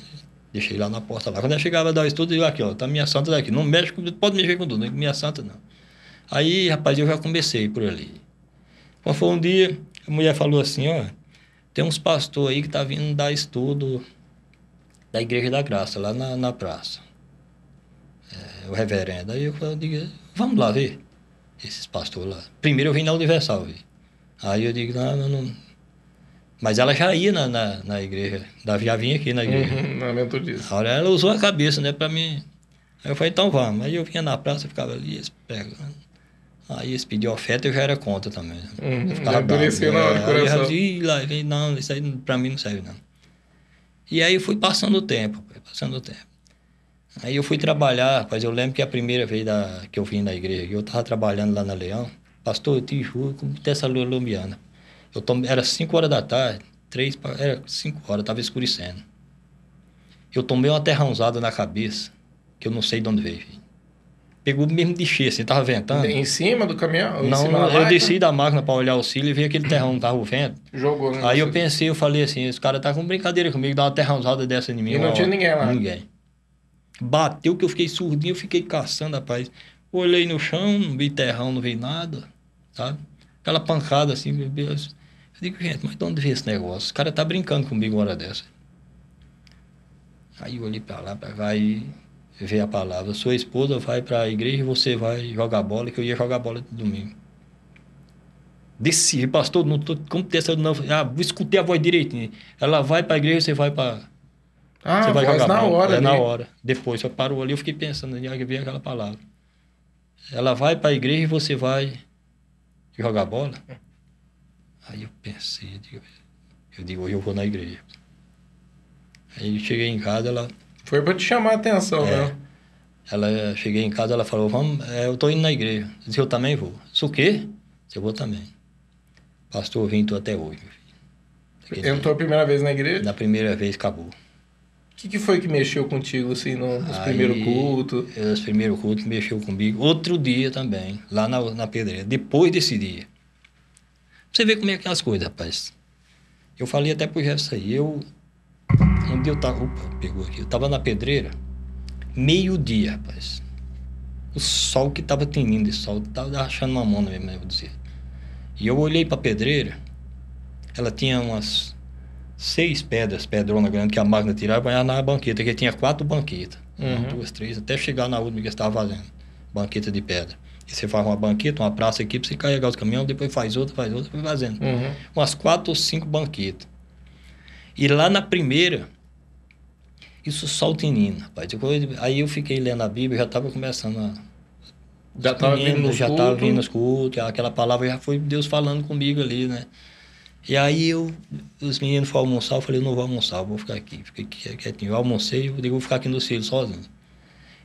Deixei lá na porta lá. Quando ela chegava a dar o estudo, eu aqui, ó, tá minha santa daqui. Não mexe com, pode mexer com tudo, minha santa não. Aí, rapaz, eu já comecei por ali. Quando foi um dia, a mulher falou assim, ó, tem uns pastores aí que tá vindo dar estudo da Igreja da Graça, lá na, na praça. É, o reverendo. Aí eu eu vamos lá ver esses pastores lá. Primeiro eu vim na Universal ver. Aí eu digo, não, não, não. Mas ela já ia na, na, na igreja, já vinha aqui na igreja. Uhum, lembro disso. A hora ela usou a cabeça, né, pra mim. Aí eu falei, então vamos. Aí eu vinha na praça, ficava ali, eles pegando. Aí eles pediam oferta, eu já era contra também. né? Uhum, Eu já endureceu na hora do É, eu já coração. dizia, "Ih, lá, vem, não, isso aí pra mim não serve não. E aí fui passando o tempo, passando o tempo. Aí eu fui trabalhar, rapaz, eu lembro que a primeira vez da, que eu vim na igreja, eu tava trabalhando lá na Leão, Pastor, eu te juro, como dessa colombiana. Eu tomei, era 5 horas da tarde, 3 era 5 horas, estava escurecendo. Eu tomei uma terrãozada na cabeça, que eu não sei de onde veio. Filho. Pegou mesmo de cheio, assim, tava ventando. Em cima do caminhão? Não, eu desci da máquina para olhar o cílio e vi aquele terrão, tava o vento. Jogou, né? Aí eu pensei, eu falei assim, esse cara tá com brincadeira comigo, dá uma terrãozada dessa em mim. E não tinha ninguém lá? Ninguém. Bateu que eu fiquei surdinho, eu fiquei caçando, rapaz. Olhei no chão, não vi terrão, não vi nada, sabe? Aquela pancada assim, meu Deus. Eu digo, gente, mas de onde veio esse negócio? Os cara tá brincando comigo uma hora dessa. Aí eu olhei pra lá, pra cá e veio a palavra. Sua esposa vai para a igreja e você vai jogar bola, que eu ia jogar bola de domingo. Desci, pastor, não tô, como dessa não, ah, escutei a voz direitinho. Ela vai para a igreja, você vai para ah, você vai jogar na bola. hora. É ali. na hora. Depois, só parou ali, eu fiquei pensando, já veio aquela palavra. Ela vai para a igreja e você vai jogar bola. Aí eu pensei, eu digo, eu digo, hoje eu vou na igreja. Aí eu cheguei em casa, ela foi para te chamar a atenção, é. né? Ela, cheguei em casa, ela falou, vamos, é, eu tô indo na igreja. Eu disse, eu também vou. Isso o quê? Eu vou também. Pastor, vim tô até hoje, meu filho. Entrou a primeira vez na igreja? Na primeira vez, acabou. O que, que foi que mexeu contigo, assim, no, nos primeiros cultos? Nos primeiros cultos mexeu comigo. Outro dia também, lá na, na pedreira. Depois desse dia. Você vê como é que é as coisas, rapaz. Eu falei até pro Jefferson aí. Eu um dia eu tava. Opa, pegou aqui. Eu tava na pedreira, meio-dia, rapaz. O sol que tava tinindo, esse sol tava achando uma mão mesmo, eu vou dizer. E eu olhei pra pedreira, ela tinha umas seis pedras, pedrona grande, que a máquina tirava e na banqueta, que tinha quatro banquetas. Uhum. Uma, duas, três, até chegar na última que estava fazendo. Banqueta de pedra. Você faz uma banqueta, uma praça aqui para você carregar os caminhões, depois faz outra, faz outra, vai fazendo. Uhum. Umas quatro ou cinco banquetas. E lá na primeira, isso só o tinino, rapaz. Depois, aí eu fiquei lendo a Bíblia, já estava começando a. Já estava vindo Já estava vindo os cultos, aquela palavra já foi Deus falando comigo ali, né? E aí eu, os meninos foram almoçar, eu falei, eu não vou almoçar, vou ficar aqui. Fiquei quietinho. Eu almocei, eu digo, vou ficar aqui no filhos sozinho.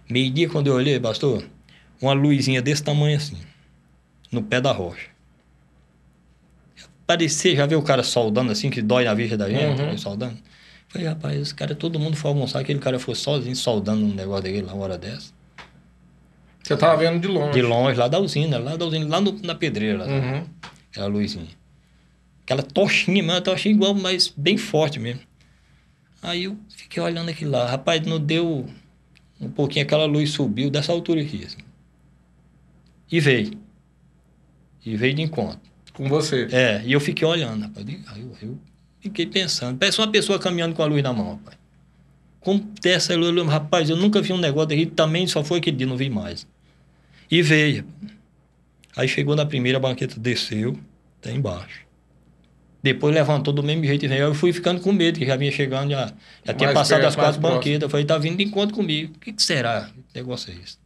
Meio-dia, quando eu olhei, pastor, uma luzinha desse tamanho assim, no pé da rocha. Parecia, já viu o cara soldando assim, que dói na vista da gente, uhum. soldando? Falei, rapaz, esse cara, todo mundo foi almoçar, aquele cara foi sozinho soldando um negócio daquele lá, uma hora dessa. Você tava vendo de longe? De longe, lá da usina, lá da usina, lá no, na pedreira, lá, uhum. aquela luzinha. Aquela tochinha mesmo, tochinha igual, mas bem forte mesmo. Aí eu fiquei olhando aquilo lá, rapaz, não deu um pouquinho, aquela luz subiu dessa altura aqui, assim. E veio. E veio de encontro. Com você? É, e eu fiquei olhando, rapaz. Aí eu, eu fiquei pensando. Parece uma pessoa caminhando com a luz na mão, rapaz. Como dessa luz, rapaz, eu nunca vi um negócio daquele, também só foi aquele dia, não vi mais. E veio. Aí chegou na primeira banqueta, desceu, até embaixo. Depois levantou do mesmo jeito e veio. Eu fui ficando com medo, que já vinha chegando, já, já tinha passado as quatro banquetas. Eu falei, tá vindo de encontro comigo. O que, que será? Que negócio é esse?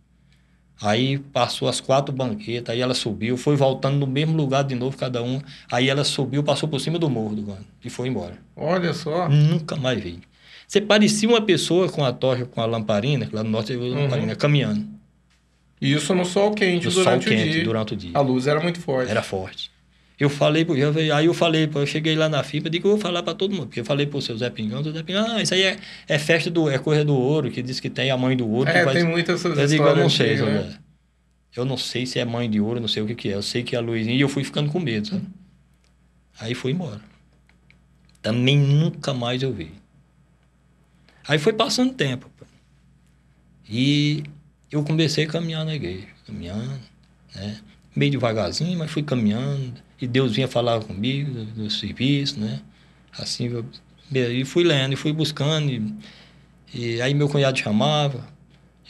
Aí passou as quatro banquetas, aí ela subiu, foi voltando no mesmo lugar de novo, cada um. Aí ela subiu, passou por cima do morro do Guano e foi embora. Olha só. Nunca mais vi. Você parecia uma pessoa com a tocha, com a lamparina, lá no norte uhum. lamparina, caminhando. E isso no sol quente no durante sol o quente, dia. durante o dia. A luz era muito forte. Era forte. Eu falei pro aí eu falei, eu cheguei lá na FIPA, digo, eu vou falar para todo mundo, porque eu falei pro seu Zé Pingão, o Zé Pingão, ah, isso aí é, é festa do, é coisa do ouro, que diz que tem a mãe do ouro. É, faz... tem muitas essas eu digo, eu não sei, né? Eu não sei se é mãe de ouro, não sei o que, que é. Eu sei que é a Luizinha e eu fui ficando com medo, sabe? Aí fui embora. Também nunca mais eu vi. Aí foi passando tempo. Pô. E eu comecei a caminhar na igreja, caminhando, né? Meio devagarzinho, mas fui caminhando. E Deus vinha falar comigo do, do serviço, né? Assim, eu, e fui lendo, e fui buscando. E, e aí meu cunhado chamava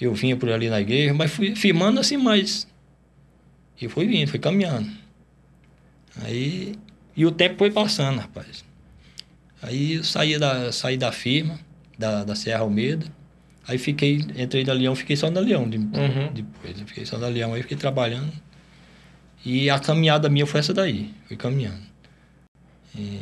eu vinha por ali na igreja, mas fui firmando assim mais. E fui vindo, fui caminhando. Aí. E o tempo foi passando, rapaz. Aí eu saí da, saí da firma, da, da Serra Almeida. Aí fiquei, entrei na Leão, fiquei só na Leão de, uhum. depois. Eu fiquei só na Leão, aí fiquei trabalhando. E a caminhada minha foi essa daí, fui caminhando. E,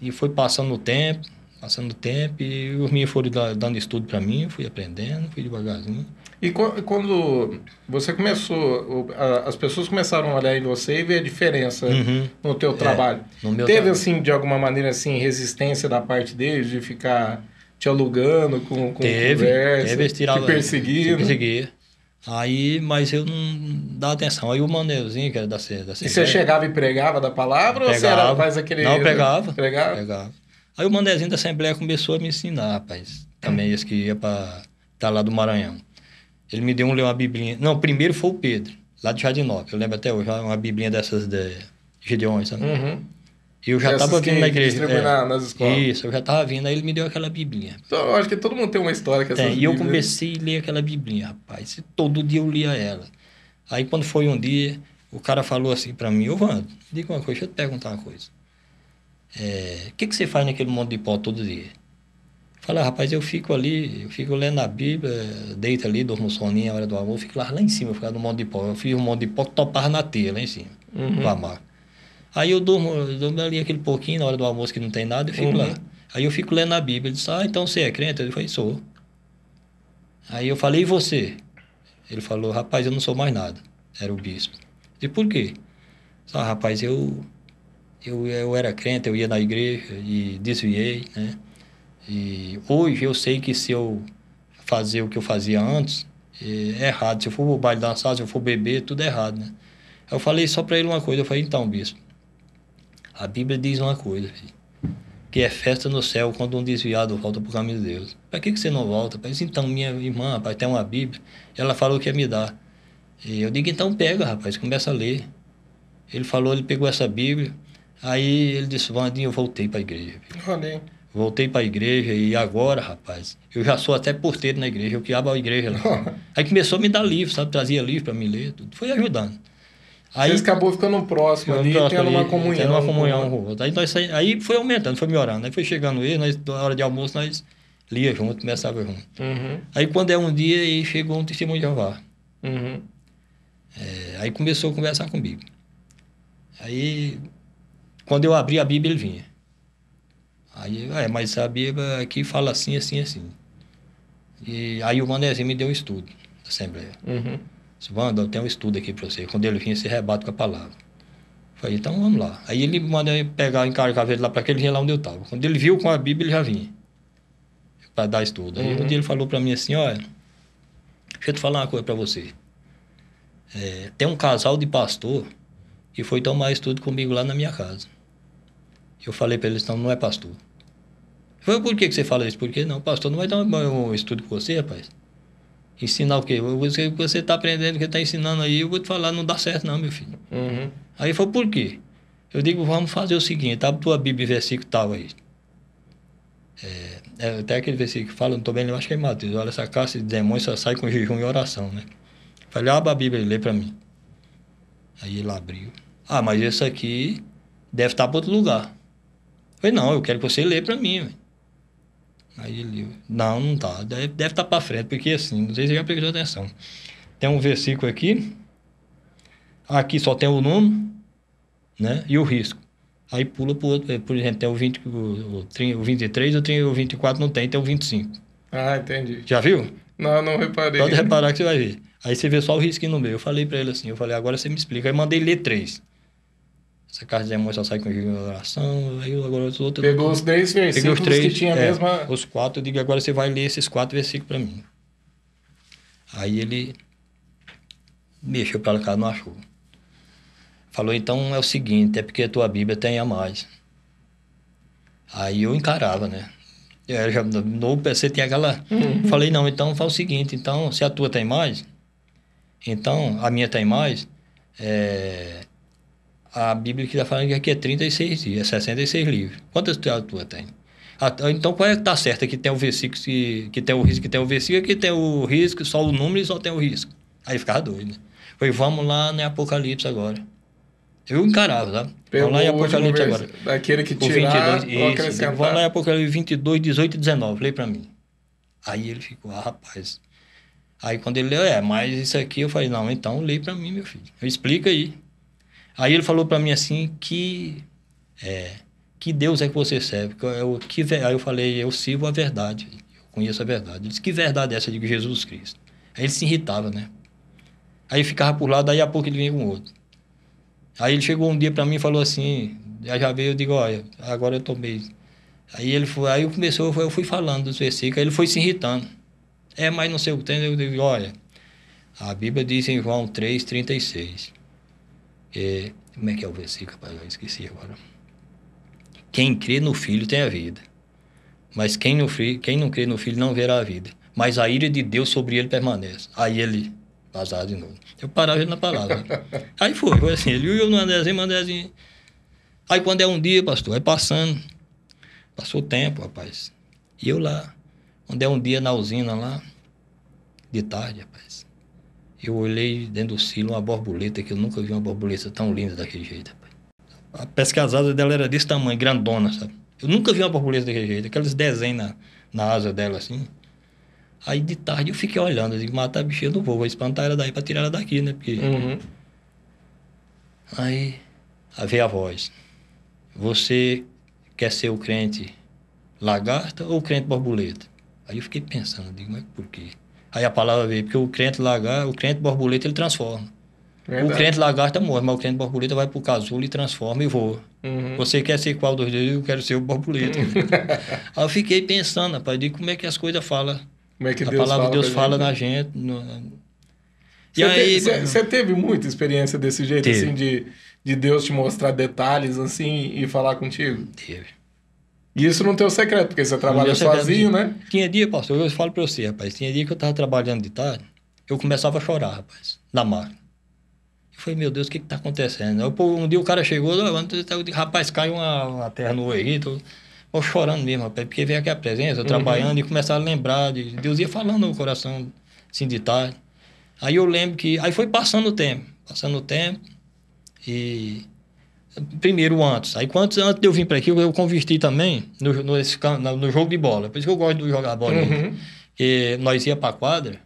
e foi passando o tempo, Passando tempo e os meninos foram dando estudo para mim, fui aprendendo, fui devagarzinho. E quando você começou, as pessoas começaram a olhar em você e ver a diferença uhum. no teu é, trabalho. É, no Teve, trabalho. assim, de alguma maneira, assim, resistência da parte deles de ficar te alugando com, com teve, conversa, teve, te perseguindo? perseguia. Aí, mas eu não dava atenção. Aí o Maneuzinho, que era da, da E você chegava e pregava da palavra ou você era mais aquele... Não, pegava. Pregava? Pegava. Aí o Manezinho da Assembleia começou a me ensinar, rapaz. Também esse que ia para tá lá do Maranhão. Ele me deu um, uma biblinha. Não, primeiro foi o Pedro, lá de Jardinópolis. Eu lembro até hoje, uma biblinha dessas de Gideões, sabe? Uhum. Eu já estava vindo na igreja. É, na, nas escolas. Isso, eu já estava vindo, aí ele me deu aquela biblinha. Então, eu acho que todo mundo tem uma história com essas E eu comecei a ler aquela biblinha, rapaz. E todo dia eu lia ela. Aí quando foi um dia, o cara falou assim para mim, ô Wando, diga uma coisa, deixa eu te perguntar uma coisa. O é, que, que você faz naquele monte de pó todo dia? Fala, rapaz, eu fico ali, eu fico lendo a Bíblia, deito ali, durmo soninho a hora do amor, fico lá, lá em cima, ficar no monte de pó. Eu fiz um monte de pó que topava na teia lá em cima, uhum. no amar. Aí eu durmo, eu durmo ali aquele pouquinho na hora do almoço que não tem nada, eu fico uhum. lá. Aí eu fico lendo a Bíblia. Ele disse, ah, então você é crente? Eu falei, sou. Aí eu falei, e você? Ele falou, rapaz, eu não sou mais nada. Era o bispo. E por quê? Ah, rapaz, eu eu, eu era crente, eu ia na igreja e desviei, né? E hoje eu sei que se eu fazer o que eu fazia antes, é errado. Se eu for pro baile dançar, se eu for beber, tudo é errado, né? Eu falei só para ele uma coisa, eu falei, então, bispo, a Bíblia diz uma coisa, filho, que é festa no céu quando um desviado volta pro caminho de Deus. Para que, que você não volta? Disse, então, minha irmã, rapaz, tem uma Bíblia, ela falou que ia me dar. E eu digo, então pega, rapaz, começa a ler. Ele falou, ele pegou essa Bíblia, Aí ele disse, Vandinho, eu voltei para a igreja. Olha Voltei para a igreja e agora, rapaz, eu já sou até porteiro na igreja, eu que abro a igreja lá. Aí começou a me dar livro, sabe? Trazia livro para me ler, tudo. Foi ajudando. Aí Vocês acabou ficando próximo ali, próximo tendo ali, uma comunhão. Tendo uma comunhão com o outro. Aí, nós, aí foi aumentando, foi melhorando. Aí foi chegando ele, nós, na hora de almoço, nós lia junto, começava junto. Uhum. Aí quando é um dia, aí chegou um testemunho de Jeová. Uhum. É, aí começou a conversar comigo. Aí quando eu abri a Bíblia, ele vinha. Aí, é, mas a Bíblia aqui fala assim, assim, assim. E aí o Manezinho me deu um estudo da Assembleia. Uhum. Disse, Wanda, eu tenho um estudo aqui para você. Quando ele vinha, você rebate com a palavra. Falei, então vamos lá. Aí ele mandou pegar, encarregar ele lá para aquele vinha lá onde eu estava. Quando ele viu com a Bíblia, ele já vinha. Para dar estudo. Aí uhum. um dia ele falou para mim assim, olha, deixa eu te falar uma coisa para você. É, tem um casal de pastor que foi tomar estudo comigo lá na minha casa. Eu falei para eles, então não é pastor. Foi por que, que você fala isso? Porque não, pastor não vai dar um estudo com você, rapaz. Ensinar o quê? Você, você está aprendendo, que está ensinando aí, eu vou te falar, não dá certo não, meu filho. Uhum. Aí foi por quê? Eu digo, vamos fazer o seguinte, abre tua Bíblia versículo tal aí. É, é, até aquele versículo que fala, não estou bem, eu acho que é Mateus, olha, essa caça de demônios só sai com jejum e oração, né? Falei, abre a Bíblia e lê para mim. Aí ele abriu. Ah, mas esse aqui deve estar para outro lugar. Falei, não, eu quero que você lê para mim. Véio. Aí ele, não, não tá. Deve, deve estar para frente, porque assim, não sei se já prestou atenção. Tem um versículo aqui, aqui só tem o número, né? E o risco. Aí pula para o outro, por exemplo, tem o, 20, o, o 23, o, 30, o 24 não tem, tem o 25. Ah, entendi. Já viu? Não, não reparei. Pode reparar que você vai ver. Aí você vê só o risquinho no meio. Eu falei para ele assim, eu falei, agora você me explica. Aí mandei ler três. Essa carta de amor só sai com oração. Aí agora os outros. Pegou os três versículos os três, que tinha é, mesma. Os quatro, eu digo, agora você vai ler esses quatro versículos para mim. Aí ele mexeu para cá, não achou. Falou, então é o seguinte, é porque a tua Bíblia tem a mais. Aí eu encarava, né? Eu já, no PC tinha aquela. Uhum. Falei, não, então faz o seguinte, então, se a tua tem mais, então a minha tem mais, é, a Bíblia que está falando que aqui é 36 dias, 66 livros. Quantas a tua tem? Então, qual é que está certo? Que tem o versículo, que, que tem o risco, que tem o versículo, que tem o risco, só o número e só tem o risco. Aí ficava doido. Né? Foi, vamos lá no Apocalipse agora. Eu encarava, tá? vamos lá em Apocalipse agora. Daquele que tirar 22, isso, vamos lá em Apocalipse 22, 18 e 19. Lê para mim. Aí ele ficou, ah, rapaz. Aí quando ele leu, é, mas isso aqui, eu falei, não, então lê para mim, meu filho. Explica aí. Aí ele falou para mim assim que é, que Deus é que você serve? Eu, que, aí eu falei, eu sirvo a verdade, eu conheço a verdade. Ele disse, que verdade é essa? de Jesus Cristo. Aí ele se irritava, né? Aí ficava por lá, daí a pouco ele vinha com outro. Aí ele chegou um dia para mim e falou assim, já veio, eu digo, olha, agora eu tomei. Aí ele foi, aí começou, eu fui falando dos versículos, aí ele foi se irritando. É, mas não sei o que tem, eu digo, olha, a Bíblia diz em João 3, 36. É, como é que é o versículo, rapaz? Eu esqueci agora. Quem crê no Filho tem a vida. Mas quem não, quem não crê no Filho não verá a vida. Mas a ira de Deus sobre ele permanece. Aí ele vazar de novo. Eu parava ele na palavra. aí foi, foi assim. Ele viu no Andrezinho, Andrezinho. Aí quando é um dia, pastor, vai passando. Passou o tempo, rapaz. E eu lá. Quando é um dia na usina lá, de tarde, rapaz. Eu olhei dentro do silo uma borboleta, que eu nunca vi uma borboleta tão linda daquele jeito, rapaz. A pescasada dela era desse tamanho, grandona, sabe? Eu nunca vi uma borboleta daquele jeito. Aqueles desenhos na, na asa dela, assim. Aí de tarde eu fiquei olhando, eu digo, matar a bichinha, não vou, vou espantar ela daí pra tirar ela daqui, né? Porque... Uhum. Aí, aí veio a voz. Você quer ser o crente lagarta ou o crente borboleta? Aí eu fiquei pensando, digo, mas por quê? Aí a palavra veio, porque o crente lagarta, o crente borboleta, ele transforma. Verdade. O crente lagarta morre, mas o crente borboleta vai pro casulo e transforma e voa. Uhum. Você quer ser qual dos dois? Eu quero ser o borboleta. Aí eu fiquei pensando, rapaz, de como é que as coisas falam. Como é que a Deus palavra fala de Deus fala gente, na gente. No... E aí, você teve muita experiência desse jeito, teve. assim, de, de Deus te mostrar detalhes, assim, e falar contigo? Teve. E isso não tem o secreto, porque você trabalha sozinho, né? Tinha dia, pastor, eu falo para você, rapaz, tinha dia que eu tava trabalhando de tarde, eu começava a chorar, rapaz, na máquina. Eu falei, meu Deus, o que que tá acontecendo? Eu, um dia o cara chegou, rapaz, caiu uma, uma terra no tô, tô chorando mesmo, rapaz, porque veio aqui a presença, eu uhum. trabalhando e começava a lembrar, de, Deus ia falando no coração, assim, de tarde. Aí eu lembro que, aí foi passando o tempo, passando o tempo, e primeiro antes. Aí quantos antes de eu vir para aqui, eu converti também no, no, no, jogo de bola. Por isso que eu gosto de jogar bola. Uhum. Nós ia para quadra,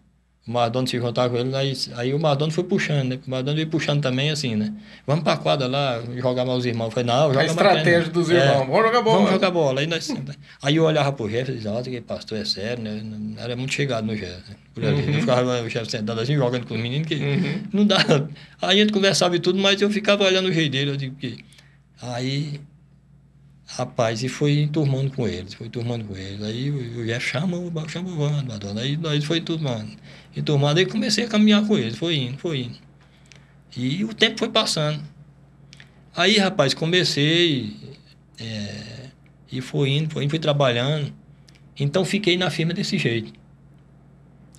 o Mardono se juntar com ele, nós, aí o Mardono foi puxando, né? O Mardono veio puxando também, assim, né? Vamos pra quadra lá, jogar mais os irmãos. Eu falei, não, joga A estratégia dos irmãos, é, vamos jogar bola. Vamos jogar bola. Aí, nós, aí eu olhava pro Jeff e dizia, olha, que pastor é sério, né? Era muito chegado no Jeff, né? Por ali. Uhum. Eu ficava o chefe sentado assim, jogando com os meninos, que uhum. não dá. Aí a gente conversava e tudo, mas eu ficava olhando o jeito dele, eu digo que... Aí, rapaz, e foi enturmando com eles, foi enturmando com eles. Aí o Jeff chamou, chamou o Vando, aí nós foi enturmando. Enturmando, aí comecei a caminhar com eles, foi indo, foi indo. E o tempo foi passando. Aí, rapaz, comecei, é, e foi indo, foi indo, fui trabalhando. Então fiquei na firma desse jeito.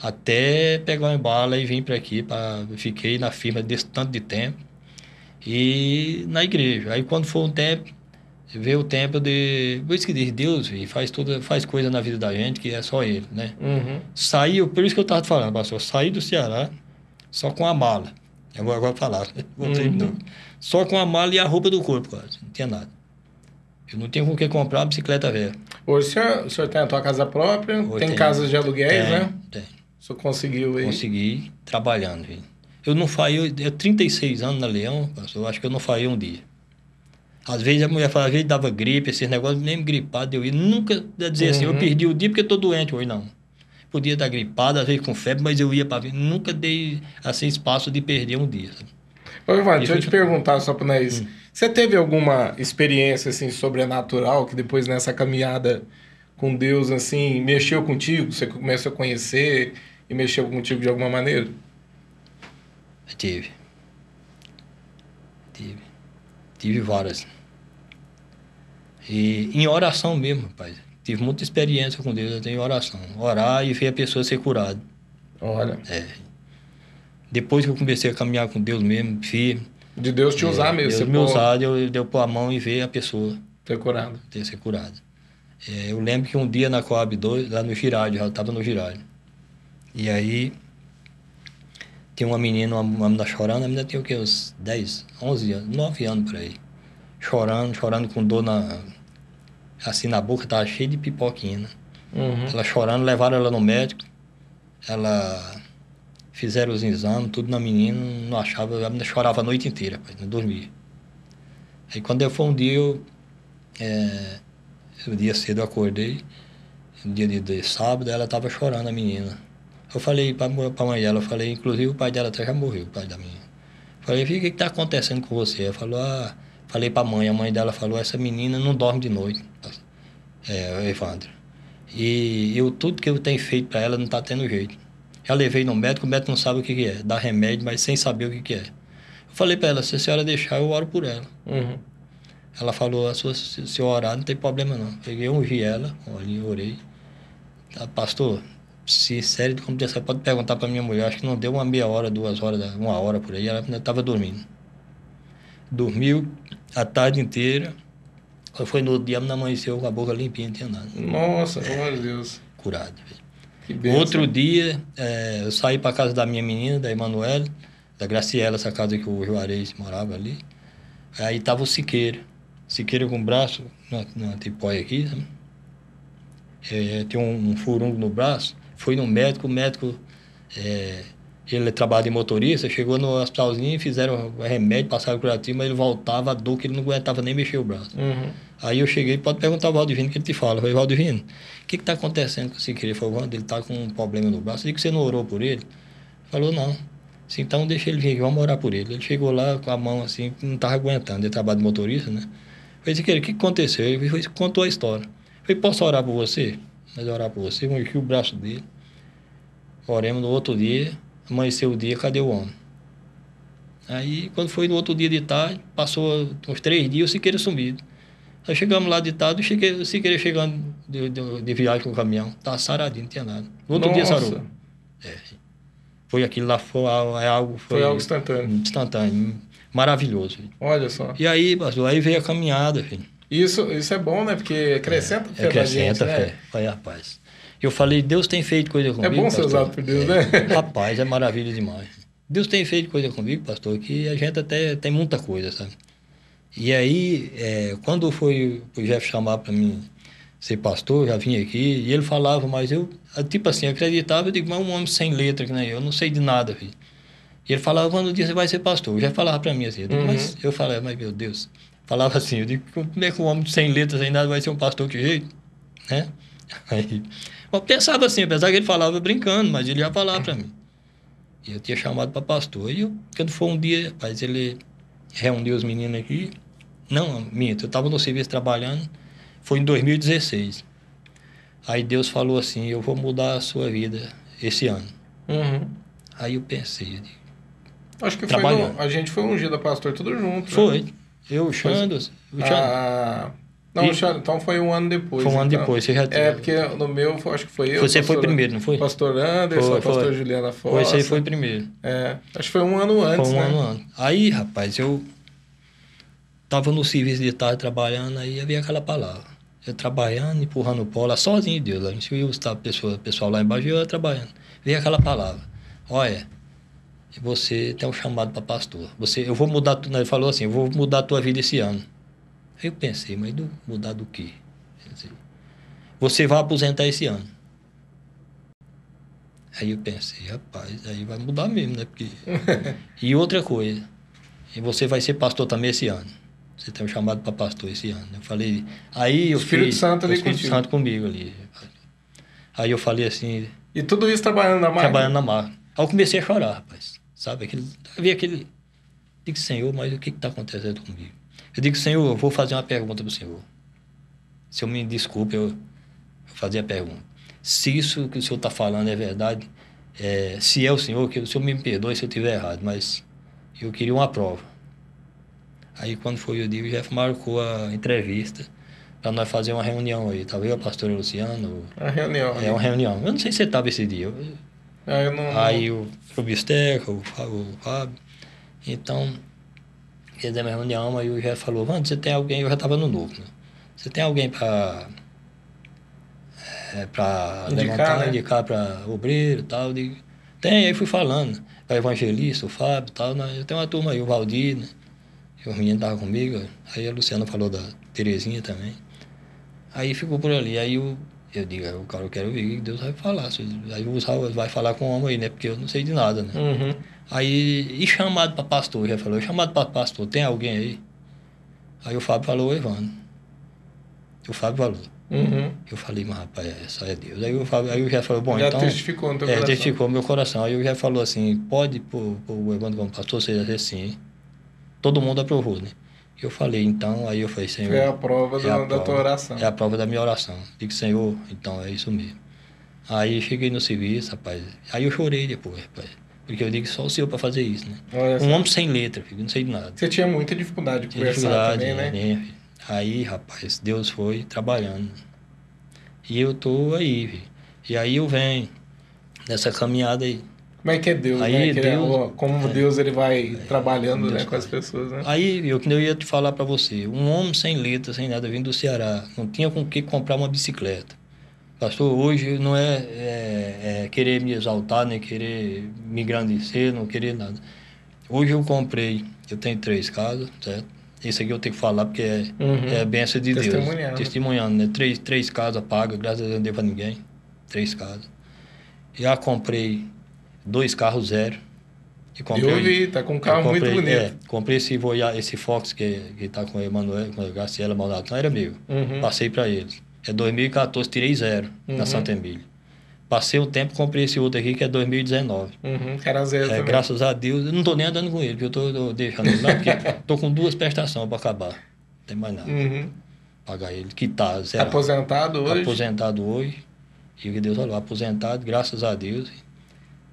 Até pegar uma bala e vim para aqui, pra, fiquei na firma desse tanto de tempo e na igreja. Aí quando for um tempo, vê o tempo de. Por isso que diz Deus e faz tudo, faz coisa na vida da gente que é só Ele, né? Uhum. Saiu, por isso que eu estava falando, pastor, saí do Ceará só com a mala. Eu vou agora falar, voltei uhum. de novo. Só com a mala e a roupa do corpo, quase. Não tinha nada. Eu não tinha com o que comprar uma bicicleta velha. Hoje o senhor, o senhor tem a tua casa própria, Hoje tem, tem casas de aluguéis, tem, né? Tem. O senhor conseguiu aí? Consegui, trabalhando. Eu não falhei, eu 36 anos na Leão, eu acho que eu não falhei um dia. Às vezes a mulher fala, às vezes dava gripe, esses negócios, nem gripado eu ia. Nunca dizer uhum. assim, eu uhum. perdi o dia porque estou doente hoje, não. Podia estar gripado, às vezes com febre, mas eu ia para ver. Nunca dei assim espaço de perder um dia. Sabe? Ô, Ivan, deixa eu te perguntar só para nós. Hum. Você teve alguma experiência assim sobrenatural que depois nessa caminhada com Deus assim mexeu contigo? Você começou a conhecer e mexeu contigo de alguma maneira? Tive. Tive. Tive várias. E em oração mesmo, rapaz. Tive muita experiência com Deus, até em oração. Orar e ver a pessoa ser curada. Olha. É. Depois que eu comecei a caminhar com Deus mesmo, firme. De Deus te usar é, mesmo. Deus me pô... usar, eu deu pôr a mão e ver a pessoa. Ter curado. Ter ser curada. É, eu lembro que um dia na Coab 2, lá no Giralho, já estava no Giralho. E aí tinha uma menina, uma, uma menina chorando, a menina tinha o quê? Uns 10, 11 anos, 9 anos por aí. Chorando, chorando com dor na, assim na boca, tava cheia de pipoquinha. Né? Uhum. Ela chorando, levaram ela no médico. Ela fizeram os exames, tudo na menina, não achava, a menina chorava a noite inteira, não dormia. Aí quando eu foi um dia, eu é, o dia cedo eu acordei, dia de, de sábado, ela estava chorando, a menina. Eu falei para a mãe dela, eu falei, inclusive o pai dela até já morreu, o pai da menina. Falei, o que está acontecendo com você? Ela falou, ah, falei para a mãe, a mãe dela falou, essa menina não dorme de noite, é, Evandro. E eu, tudo que eu tenho feito para ela não está tendo jeito. Já levei no médico, o médico não sabe o que, que é, dá remédio, mas sem saber o que, que é. Eu falei para ela, se a senhora deixar, eu oro por ela. Uhum. Ela falou, a sua, se eu orar, não tem problema não. Peguei, ungi ela, ali, orei. Tá, pastor, se sério como você pode perguntar para minha mulher, acho que não deu uma meia hora, duas horas, uma hora por aí, ela ainda estava dormindo. Dormiu a tarde inteira. Foi no outro dia, amanheceu com a boca limpinha, não tinha nada. Nossa, glória a Deus. Curado. Outro dia, é, eu saí para casa da minha menina, da Emanuela, da Graciela, essa casa que o Juarez morava ali. Aí tava o Siqueira. Siqueira com o braço, na, na tipóia aqui, sabe? É, tem um, um furungo no braço. Foi no médico, o médico, é, ele trabalha de motorista, chegou no hospitalzinho, fizeram remédio, passaram curativo, mas ele voltava a dor que ele não aguentava nem mexer o braço. Uhum. Aí eu cheguei, pode perguntar ao Valdivino que ele te fala. Eu falei, Valdivino, o que está acontecendo com esse querido? Ele falou, ele está com um problema no braço. Eu disse que você não orou por ele? Ele falou, não. Disse, então deixa ele vir aqui, vamos orar por ele. Ele chegou lá com a mão assim, não estava aguentando, ele trabalha de motorista, né? Eu disse, o que aconteceu? Ele contou a história. Eu falei, posso orar por você? Mas orar por você, enchi o braço dele. Oremos no outro dia, amanheceu o dia, cadê o homem? Aí, quando foi no outro dia de tarde, passou uns três dias, o Siqueira sumido. Aí chegamos lá de tarde, o Siqueira chegando de, de, de, viagem com o caminhão. Tá saradinho, não tinha nada. No outro Nossa. dia sarou. É. Foi aquilo lá, foi, é algo... Foi, foi algo instantâneo. Instantâneo, maravilhoso. Olha só. E aí, pastor, aí veio a caminhada, filho. Isso, isso é bom, né? Porque acrescenta é, fé acrescenta gente, fé. Né? Vai, rapaz. Eu falei, Deus tem feito coisa comigo. É bom ser usado por Deus, é, né? Rapaz, é maravilha demais. Deus tem feito coisa comigo, pastor, que a gente até tem muita coisa, sabe? E aí, é, quando foi o Jeff chamar para mim ser pastor, já vim aqui, e ele falava, mas eu, tipo assim, acreditava, eu digo, mas um homem sem letra que nem eu, eu não sei de nada, filho. E ele falava, quando um dia você vai ser pastor. Já falava para mim assim, eu, digo, uhum. mas eu falava, mas meu Deus, falava assim, eu digo, como é que um homem sem letras, sem nada, vai ser um pastor que jeito? Né? Aí, eu pensava assim, apesar que ele falava brincando, mas ele ia falar para mim. E eu tinha chamado para pastor. E eu, quando foi um dia, rapaz, ele reuniu os meninos aqui. Não, minto, eu estava no serviço trabalhando, foi em 2016. Aí Deus falou assim, eu vou mudar a sua vida esse ano. Uhum. Aí eu pensei, Acho que foi no, a gente foi ungido, pastor, tudo junto. Né? Foi. Né? Eu, o Xando. O Xando. Ah, não, e... então foi um ano depois. Foi um ano então. depois, você já É, porque no meu, acho que foi eu. Você foi primeiro, não foi? Pastor Anderson, foi, pastor foi. Juliana Fossa. Foi, você foi primeiro. É, acho que foi um ano antes, Foi um né? ano antes. Aí, rapaz, eu tava no serviço de tarde trabalhando, aí havia aquela palavra. Eu trabalhando, empurrando o polo, sozinho, Deus. Lá, eu estava pessoal, pessoal lá embaixo, eu trabalhando. Veio aquela palavra. Olha, você tem um chamado para pastor. Você, eu vou mudar, ele falou assim, eu vou mudar a tua vida esse ano. Eu pensei, mas do, mudar do quê? Você vai aposentar esse ano. Aí eu pensei, rapaz, aí vai mudar mesmo, né? Porque... e outra coisa, e você vai ser pastor também esse ano. Você tem um chamado para pastor esse ano. Eu falei, aí eu Espírito fiz, Santo ali Espírito contigo. Santo comigo ali. Aí eu falei assim. E tudo isso trabalhando na máquina? Trabalhando na máquina. Aí eu comecei a chorar, rapaz. Sabe? Aquele, havia aquele. Digo, Senhor, mas o que está acontecendo comigo? Eu digo, Senhor, eu vou fazer uma pergunta para o Senhor. Se eu me desculpe, eu, vou fazer a pergunta. Se isso que o Senhor está falando é verdade, é, se é o Senhor, que o Senhor me perdoe se eu estiver errado, mas eu queria uma prova. Aí, quando foi o dia, o Jeff marcou a entrevista para nós fazer uma reunião aí. Talvez a pastora Luciano. A reunião. É, uma reunião. Eu não sei se você estava esse dia. Ah, eu não, aí o, o Bisteca, o, o Fábio. Então, fizemos uma reunião, aí o Jeff falou, mano, você tem alguém, eu já estava no novo, né? Você tem alguém para é, para levantar, né? indicar para obreiro e tal? Digo, tem, aí fui falando. Para evangelista, o Fábio e tal, né? eu tenho uma turma aí, o Valdir, né? E os meninos estavam comigo, aí a Luciana falou da Terezinha também. Aí ficou por ali, aí eu, eu digo, o cara, eu quero ver o que Deus vai falar. Aí vai falar com o homem aí, né? Porque eu não sei de nada, né? Uhum. Aí, e chamado para pastor, já falou, chamado para pastor, tem alguém aí? Aí o Fábio falou, Evandro. O Fábio falou. Uhum. Eu falei, mas rapaz, só é Deus. Aí o, Fábio, aí o Jé falou, bom, Já então... testificou no teu É, coração. testificou meu coração. Aí o Jé falou assim, pode pôr o Evandro como pastor, seja assim. Todo mundo aprovou, né? Eu falei, então, aí eu falei, Senhor... É a prova é da, a da prova, tua oração. É a prova da minha oração. Digo, Senhor, então é isso mesmo. Aí cheguei no serviço, rapaz. Aí eu chorei depois, rapaz. Porque eu digo, só o Senhor para fazer isso, né? Olha. Um homem sem letra, filho, não sei de nada. Você tinha muita dificuldade de Tinha conversar dificuldade, também, né? né? Aí, rapaz, Deus foi trabalhando. E eu tô aí, filho. E aí eu venho nessa caminhada aí. Como é que é Deus, Aí né? Que ele- Deus- como é. Deus ele vai trabalhando Deus né, com as faz. pessoas, né? Aí, eu que eu ia te falar para você, um homem sem letra, sem nada, vindo do Ceará, não tinha com que comprar uma bicicleta. Pastor, hoje não é, é- é querer me exaltar, nem querer me engrandecer, não querer nada. Hoje eu comprei, eu tenho três casas, certo? Esse aqui eu tenho que falar porque é, Uhum. é bênção de Deus. Testemunhando. Testemunhando, né? Três, três casas pagas, graças a Deus não devo a ninguém. Três casas. Já comprei dois carros zero. E comprei, Eu vi, tá com um carro comprei, muito bonito. É, comprei esse Voyage, esse Fox que, que tá com o Emanuel, com a Graciela Maldatão, era meu. Uhum. Passei para eles. É 2014, tirei zero Uhum. na Santa Emília. Passei um tempo, comprei esse outro aqui que é 2019. Uhum. Que era zero É, graças a Deus, eu não tô nem andando com ele, porque eu tô, tô deixando ele lá, porque tô com duas prestações para acabar. Não tem mais nada. Uhum. Pagar ele, quitar, zero. Aposentado hoje? Aposentado hoje. E o que Deus falou, aposentado, graças a Deus.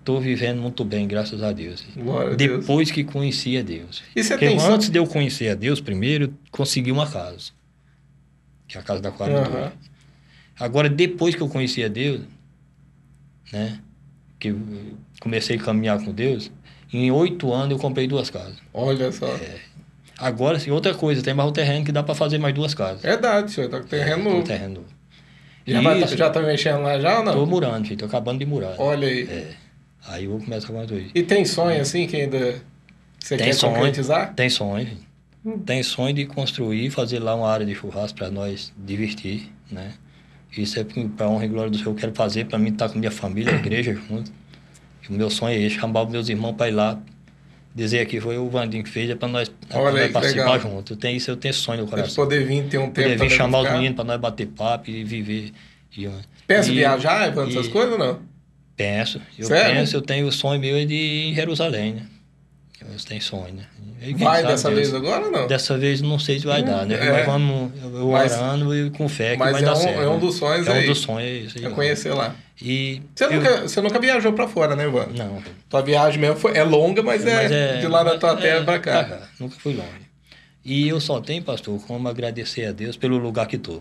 Tô vivendo muito bem, graças a Deus. Glória a Deus. Depois que conheci a Deus. E você Porque tem antes de eu conhecer a Deus, primeiro, consegui uma casa. Que é a casa da tô. Aham. Agora, depois que eu conheci a Deus, né? Que eu comecei a caminhar com Deus, em oito anos eu comprei duas casas. Olha só. É. Agora, sim, outra coisa, tem mais um terreno que dá para fazer mais duas casas. Verdade, senhor. Tá com terreno É, um novo. terreno novo. Já, vai, já tá mexendo lá já ou não? Tô murando, filho, tô acabando de murar. Olha aí. É. Aí eu vou começar com isso. E tem sonho assim que ainda você Tem quer sonho. concretizar? Tem sonho. Hum. Tem sonho de construir, fazer lá uma área de churrasco para nós divertir, né? Isso é para honra e glória do Senhor. Eu quero fazer para mim estar com minha família, a igreja junto. E o meu sonho é esse, chamar os meus irmãos para ir lá. Dizer aqui foi o Vandinho que fez, é para nós, pra Olha aí, participar legal. junto. Eu tenho isso, eu tenho sonho no coração. poder vir ter um tempo Poder vir chamar os meninos para nós bater papo e viver. E, Pensa em e- viajar, essas e- coisas ou não? Penso. Eu Sério? penso, eu tenho o sonho meu é de ir em Jerusalém, né? Eu tenho sonho, né? E Vai dessa Deus- vez agora ou não? Dessa vez não sei se vai dar, né? É. Mas vamos eu Mas- orando e com fé que Mas vai é dar um, certo. é um dos sonhos É um aí. dos sonhos, é isso aí. É né? conhecer lá. E Você, eu- nunca, você nunca viajou pra fora, né, Evandro? Não. Tua viagem mesmo foi, é longa, mas, é, de lá da tua é, terra pra cá. Nunca fui longe. E eu só tenho, pastor, como agradecer a Deus pelo lugar que estou.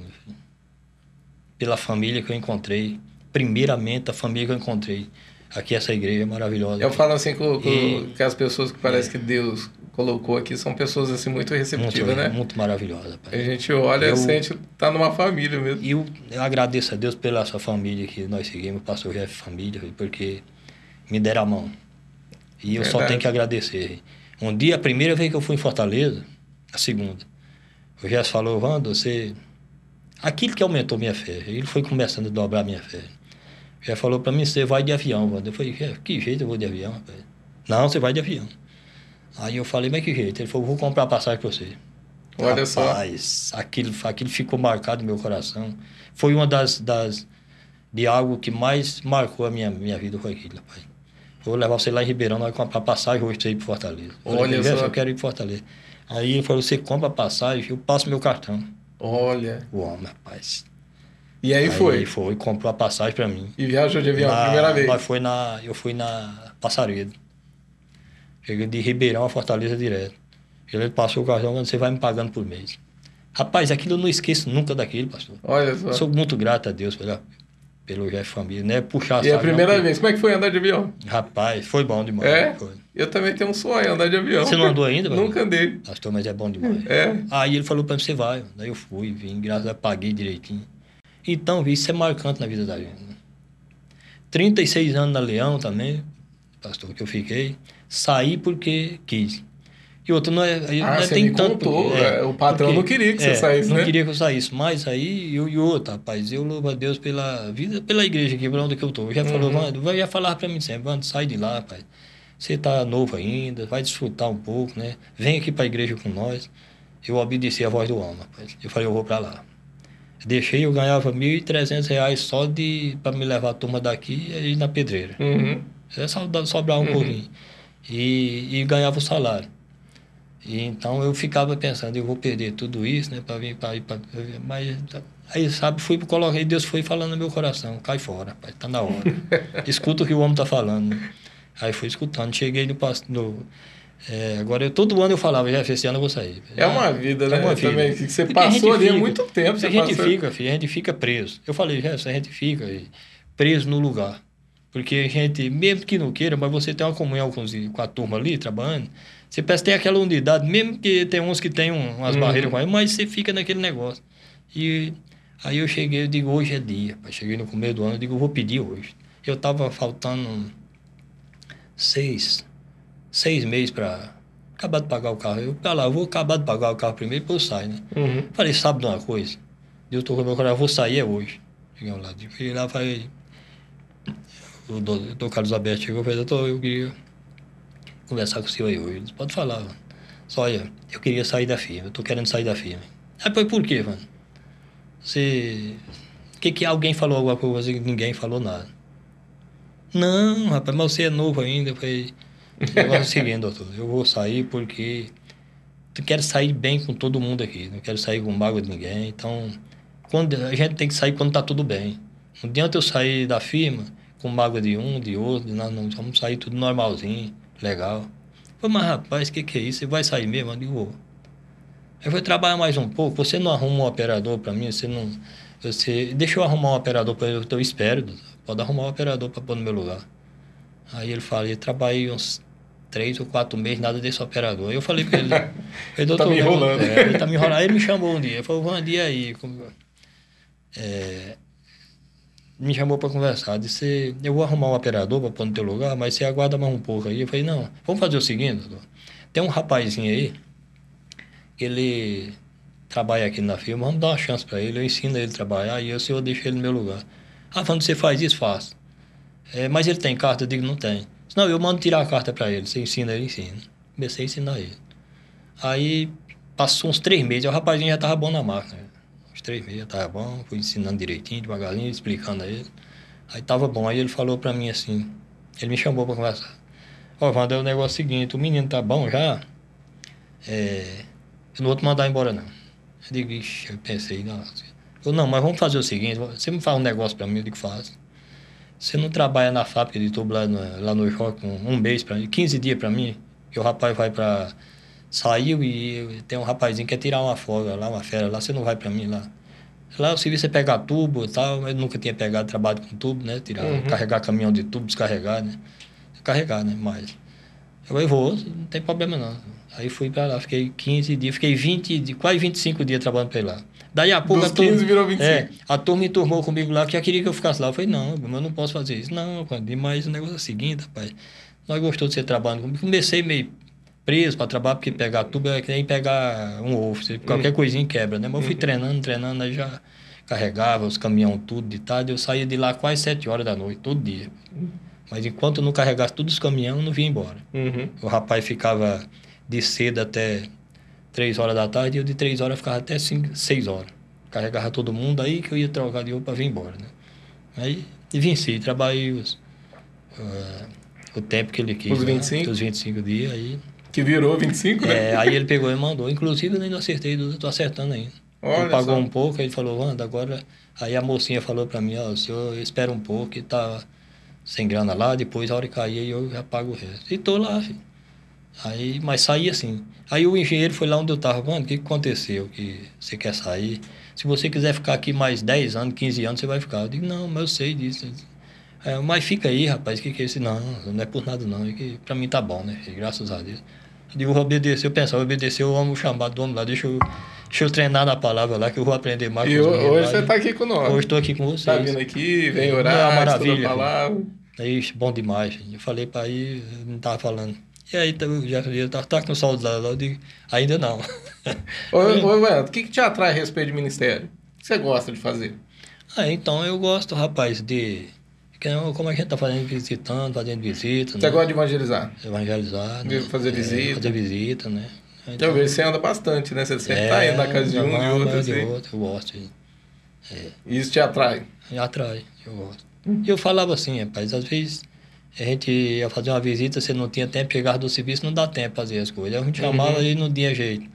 Pela família que eu encontrei. Primeiramente, a família que eu encontrei. Aqui, essa igreja é maravilhosa. Eu falo assim com, com- E- que as pessoas que parece que Deus colocou aqui são pessoas assim muito receptivas, muito, né? muito maravilhosa. pai. A gente olha Eu- e sente tá numa família mesmo. E eu, eu agradeço a Deus pela sua família que nós seguimos, pastor Jeff Família, porque me deram a mão. E eu só tenho que agradecer. Um dia, a primeira vez que eu fui em Fortaleza, a segunda, o Jeff falou, Wanda, você... Aquilo que aumentou minha fé, ele foi começando a dobrar minha fé. Jeff falou para mim, você vai de avião, Wanda. Eu falei, que jeito eu vou de avião, rapaz? Não, você vai de avião. Aí eu falei, mas que jeito? Ele falou, vou comprar passagem para você. Olha só. Rapaz, aquilo, aquilo ficou marcado no meu coração. Foi uma das, das de algo que mais marcou a minha, minha vida foi aquilo, rapaz. Vou levar você lá em Ribeirão, nós vamos comprar passagem hoje pra você ir para Fortaleza. Eu Olha falei, "Jeff, só. Eu quero ir para Fortaleza. Aí ele falou, você compra a passagem, eu passo meu cartão. Olha. O homem, rapaz. E aí, foi. foi, comprou a passagem para mim. E viajou de avião, Na- primeira vez. Nós foi na, eu fui na Passaredo. Cheguei de Ribeirão a Fortaleza direto. Ele passou o cartão, você vai me pagando por mês. Rapaz, aquilo eu não esqueço nunca daquilo, pastor. Olha só. Sou muito grato a Deus pela, pelo Jeff Família, né? Puxar E é a primeira não, vez. Como é que foi andar de avião? Rapaz, foi bom demais. É? Foi. Eu também tenho um sonho, andar de avião. Você não andou ainda? Nunca andei. Pastor, mas é bom demais. É. Aí ele falou pra mim, você vai. Daí eu fui, vim, graças a Deus, paguei direitinho. Então, isso é marcante na vida da gente. Né? 36 anos na Leão também, pastor, que eu fiquei. Saí porque quis. E outro, não é. Ah, não é- você tem me tanto. contou, é, o patrão não queria que você é, saísse, não né? queria que eu saísse. Mas aí, eu, e outro, rapaz, eu louvo a Deus pela vida, pela igreja aqui, por onde que eu tô. Já falou, Uhum. Wando, vai já falar pra mim sempre, Wando, sai de lá, rapaz. Você tá novo ainda, vai desfrutar um pouco, né? Vem aqui pra igreja com nós. Eu obedeci a voz do homem, rapaz. Eu falei, eu vou pra lá. Deixei, eu ganhava R$ 1.300 só de para me levar a turma daqui e ir na pedreira. Uhum. É só sobrar um Uhum. pouquinho. E, e ganhava o salário. E então eu ficava pensando, eu vou perder tudo isso, né, para vir para ir para mas aí sabe, fui coloquei, Deus foi falando no meu coração, cai fora, pai, tá na hora. Escuta o que o homem tá falando. Aí fui escutando, cheguei no, no é, agora eu, todo ano eu falava, já esse ano eu vou sair. É uma vida, né? É uma vida. Também, que você a passou ali há fica. muito tempo. a Você gente passou... fica, filho, a gente fica preso. Eu falei, Jefferson, a gente fica preso no lugar. Porque a gente, mesmo que não queira, mas você tem uma comunhão com, com a turma ali, trabalhando, você parece que tem aquela unidade, mesmo que tem uns que tem um- umas Uhum. barreiras com ele, mas você fica naquele negócio. E aí eu cheguei, eu digo, hoje é dia. pai. Cheguei no começo do ano, eu digo, eu vou pedir hoje. Eu tava faltando seis, seis meses para acabar de pagar o carro. Eu, tá lá, eu vou acabar de pagar o carro primeiro, depois eu saio, né? Uhum. Falei, sabe de uma coisa? Eu tô com meu coração, eu vou sair é hoje. Cheguei lá, eu fui lá, falei. O doutor Carlos Alberto chegou e falou, doutor, eu queria conversar com o senhor aí hoje. Disse, Pode falar, mano. Só olha, eu queria sair da firma, eu tô querendo sair da firma. Aí, foi por quê, mano? Você. O que que alguém falou alguma coisa que ninguém falou nada? Não, rapaz, mas você é novo ainda. Eu falei, o seguinte, doutor, eu vou sair porque eu quero sair bem com todo mundo aqui, não quero sair com mágoa de ninguém. Então, quando, a gente tem que sair quando tá tudo bem. Não adianta eu sair da firma com mágoa de um, de outro, de não, vamos sair tudo normalzinho, legal. Eu falei, mas rapaz, o que, que é isso? Você vai sair mesmo? Eu digo, vou. Eu vou trabalhar mais um pouco, você não arruma um operador para mim, você não. Você, deixa eu arrumar um operador para eu, eu espero, pode arrumar um operador para pôr no meu lugar. Aí ele fala, eu trabalhei uns três ou quatro meses, nada desse operador. Eu falei para ele, falei, doutor, me enrolando. É, ele tá me enrolando. Ele me chamou um dia, ele falou, Wandy, e aí? Como- É, me chamou para conversar, disse, eu vou arrumar um operador para pôr no teu lugar, mas você aguarda mais um pouco aí. Eu falei, não, vamos fazer o seguinte, doutor. Tem um rapazinho aí, ele trabalha aqui na firma, vamos dar uma chance para ele, eu ensino ele a trabalhar e o senhor deixa ele no meu lugar. Ah, quando você faz isso, faço. É, mas ele tem carta? Eu digo, não tem. Não, eu mando tirar a carta para ele, você ensina ele, ensina. Comecei a ensinar ele. Aí, passou uns três meses, o rapazinho já estava bom na máquina. Uns três meses já estava bom, fui ensinando direitinho, devagarinho, explicando a ele. Aí estava bom, aí ele falou para mim assim, ele me chamou para conversar. Ó, Wander, o negócio é o seguinte, o menino tá bom já, é, eu não vou te mandar embora, não. Eu digo, ixi, eu pensei, não. Eu, não, mas vamos fazer o seguinte, você me faz um negócio para mim, eu digo, faz. Você não trabalha na fábrica de tubo lá no, lá no um, um mês para mim, 15 dias para mim, que o rapaz vai para Saiu e tem um rapazinho que quer tirar uma folga lá, uma férias lá, você não vai para mim lá. Lá o serviço é pegar tubo e tal, mas eu nunca tinha pegado trabalho com tubo, né? Tirar, Uhum. carregar caminhão de tubo, descarregar, né? Carregar, né? Mas. Eu falei, vou, não tem problema não. Aí fui pra lá, fiquei 15 dias, fiquei 20, di- quase 25 dias trabalhando pra ele lá. Daí a pouco Dos a turma, 15 virou 25. É, a turma enturmou comigo lá, que já queria que eu ficasse lá. Eu falei, não, eu não posso fazer isso. Não, mas o negócio é o seguinte, rapaz. Nós gostou de você trabalhando comigo. Comecei meio preso para trabalhar, porque pegar tubo é que nem pegar um ovo. Qualquer coisinha quebra, né? Mas eu fui treinando, treinando, aí já carregava os caminhão tudo de tarde. Eu saía de lá quase 7 horas da noite, todo dia. Mas enquanto eu não carregasse todos os caminhões, eu não vinha embora. Uhum. O rapaz ficava de cedo até 3 horas da tarde e eu de 3 horas ficava até 5, 6 horas. Carregava todo mundo aí que eu ia trocar de roupa para vir embora, né? Aí e venci, trabalhei os, ah, o tempo que ele quis. Os né? 25? Os 25 dias aí. Que virou 25, né? É, aí ele pegou e mandou. Inclusive eu ainda acertei, eu tô acertando ainda. Olha ele pagou só. um pouco, aí ele falou, Wanda, agora. Aí a mocinha falou para mim, ó, o senhor espera um pouco que tá sem grana lá, depois a hora que cair eu já pago o resto. E tô lá, filho. Aí, mas saí assim. Aí o engenheiro foi lá onde eu tava, mano, o que, que aconteceu? Que você quer sair? Se você quiser ficar aqui mais 10 anos, 15 anos, você vai ficar. Eu digo, não, mas eu sei disso. É, mas fica aí, rapaz, o que, que é isso? Não, não é por nada não, é que pra mim tá bom, né? filho? Graças a Deus. Eu digo, vou obedecer, eu pensava, obedecer, eu amo o chamado do homem lá, deixa eu, deixa eu treinar na palavra lá, que eu vou aprender mais E hoje você tá aqui com nós. Hoje estou aqui com vocês. Tá vindo aqui, vem É, orar, é estuda a maravilha, palavra. Aí, bom demais. filho. Eu falei para aí, não tava falando. E aí, tá- já falei, tá, tá com saudade lá. Eu digo, ainda não. Wendel, o que, que te atrai a respeito de ministério? O que você gosta de fazer? ah, então eu gosto, rapaz, de. é Como a gente tá fazendo, visitando, fazendo visita, Você né? gosta de evangelizar? Evangelizar. De né? fazer É, visita. fazer visita, né? Eu vejo que você anda bastante, né? Você sempre tá indo na casa de um, de outro, assim. de outro, eu gosto. de- É. Isso te atrai? Me atrai, eu gosto. E eu falava assim, rapaz, às vezes a gente ia fazer uma visita, você não tinha tempo, chegava do serviço, não dá tempo fazer as coisas. A gente chamava Uhum. e não tinha jeito.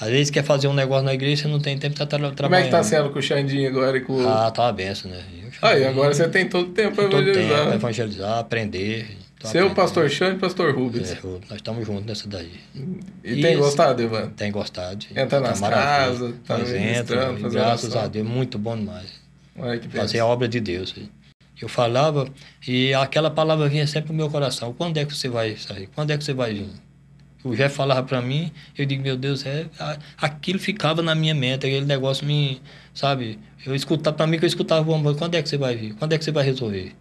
Às vezes quer fazer um negócio na igreja, você não tem tempo, tá tra trabalhando. Como é que tá sendo com o Xandinho agora e com o... Ah, tá uma benção, né? Eu Ah, e agora você tem todo o tempo para todo tempo, evangelizar. evangelizar, aprender. Seu pastor Xande e pastor Rubens. É, nós estamos juntos nessa daí. E tem Isso. gostado, Evan? Tem gostado. Entra nas maravilha. casas, tá entra, fazendo graças a Deus, muito bom demais. Olha que Fazer a obra de Deus. Eu falava e aquela palavra vinha sempre no meu coração. Quando é que você vai sair? Quando é que você vai vir? O Jeff falava para mim, eu digo, meu Deus, é, aquilo ficava na minha mente, aquele negócio me, sabe? Eu escutava, para mim que eu escutava, "Bom, quando é que você vai vir? Quando é que você vai resolver?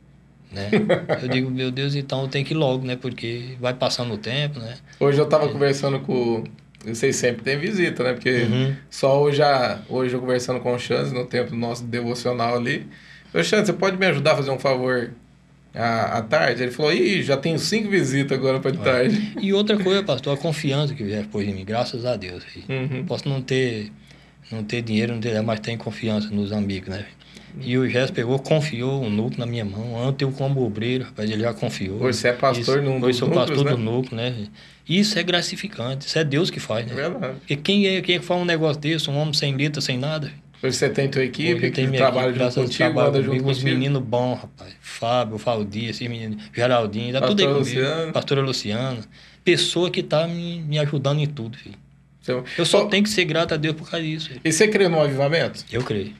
Né? Eu digo, meu Deus, então tenho que ir logo, né? Porque vai passando o tempo, né? Hoje eu tava conversando com... Vocês sempre têm visita, né? Porque Uhum. só hoje, hoje eu conversando com o Xande no tempo do nosso devocional ali. Ô, Xande, você pode me ajudar a fazer um favor à, à tarde? Ele falou, ih, já tenho cinco visitas agora para de tarde. E outra coisa, pastor, a confiança que o Jeff pôs em mim, graças a Deus. Uhum. Posso não ter, não ter dinheiro, não ter, mas tenho confiança nos amigos, né? E o Gerson pegou, confiou um núcleo na minha mão. Antes eu como obreiro, rapaz, ele já confiou. Hoje você é pastor Isso, Hoje dos sou núcleos, pastor né? do núcleo, né? Isso é gratificante, isso é Deus que faz, É né? verdade. Porque quem é, quem é que faz um negócio desse, um homem sem letra, sem nada? Você tem tua equipe que trabalha equipe, junto a contigo, trabalho anda junto uns contigo. meninos bons, rapaz. Fábio, Faldi, esse menino, Geraldinho, tá tudo aí comigo. Luciano. Pastora Luciana. Pessoa que tá me, me ajudando em tudo, filho. Você- Eu só tenho que ser grato a Deus por causa disso. filho. E você crê no avivamento? Eu creio.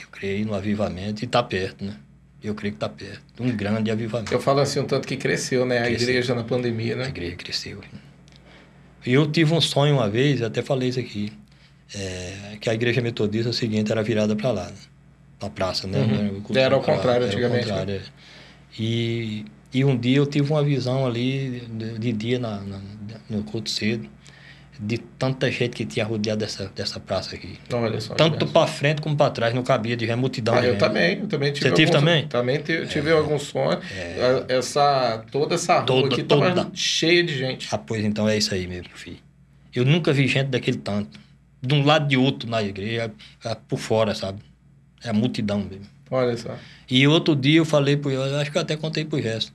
Eu creio no avivamento e tá perto, né? Eu creio que tá perto. Um grande avivamento. Eu falo assim, um tanto que cresceu, né? A Cresceu. igreja na pandemia, A né? igreja cresceu. E eu tive um sonho uma vez, até falei isso aqui, é, que a igreja metodista seguinte era virada para lá, né? na praça, né? Uhum. Culto Era ao contrário era ao antigamente, né? contrário, é. E, e um dia eu tive uma visão ali, de, de dia na, na- no culto cedo, de tanta gente que tinha rodeado dessa, dessa praça aqui. Olha só. Tanto para frente como para trás, não cabia de multidão Ah, de eu também, eu também tive Você teve alguns- também? É. Também tive, tive alguns sonhos. Essa, toda essa rua Toda, aqui tava toda. cheia de gente. Ah, pois então é isso aí mesmo, filho. Eu nunca vi gente daquele tanto. De um lado e de outro na igreja, ah, por fora, sabe? É a multidão mesmo. Olha só. E outro dia eu falei pro eu acho que eu até contei pro gesto.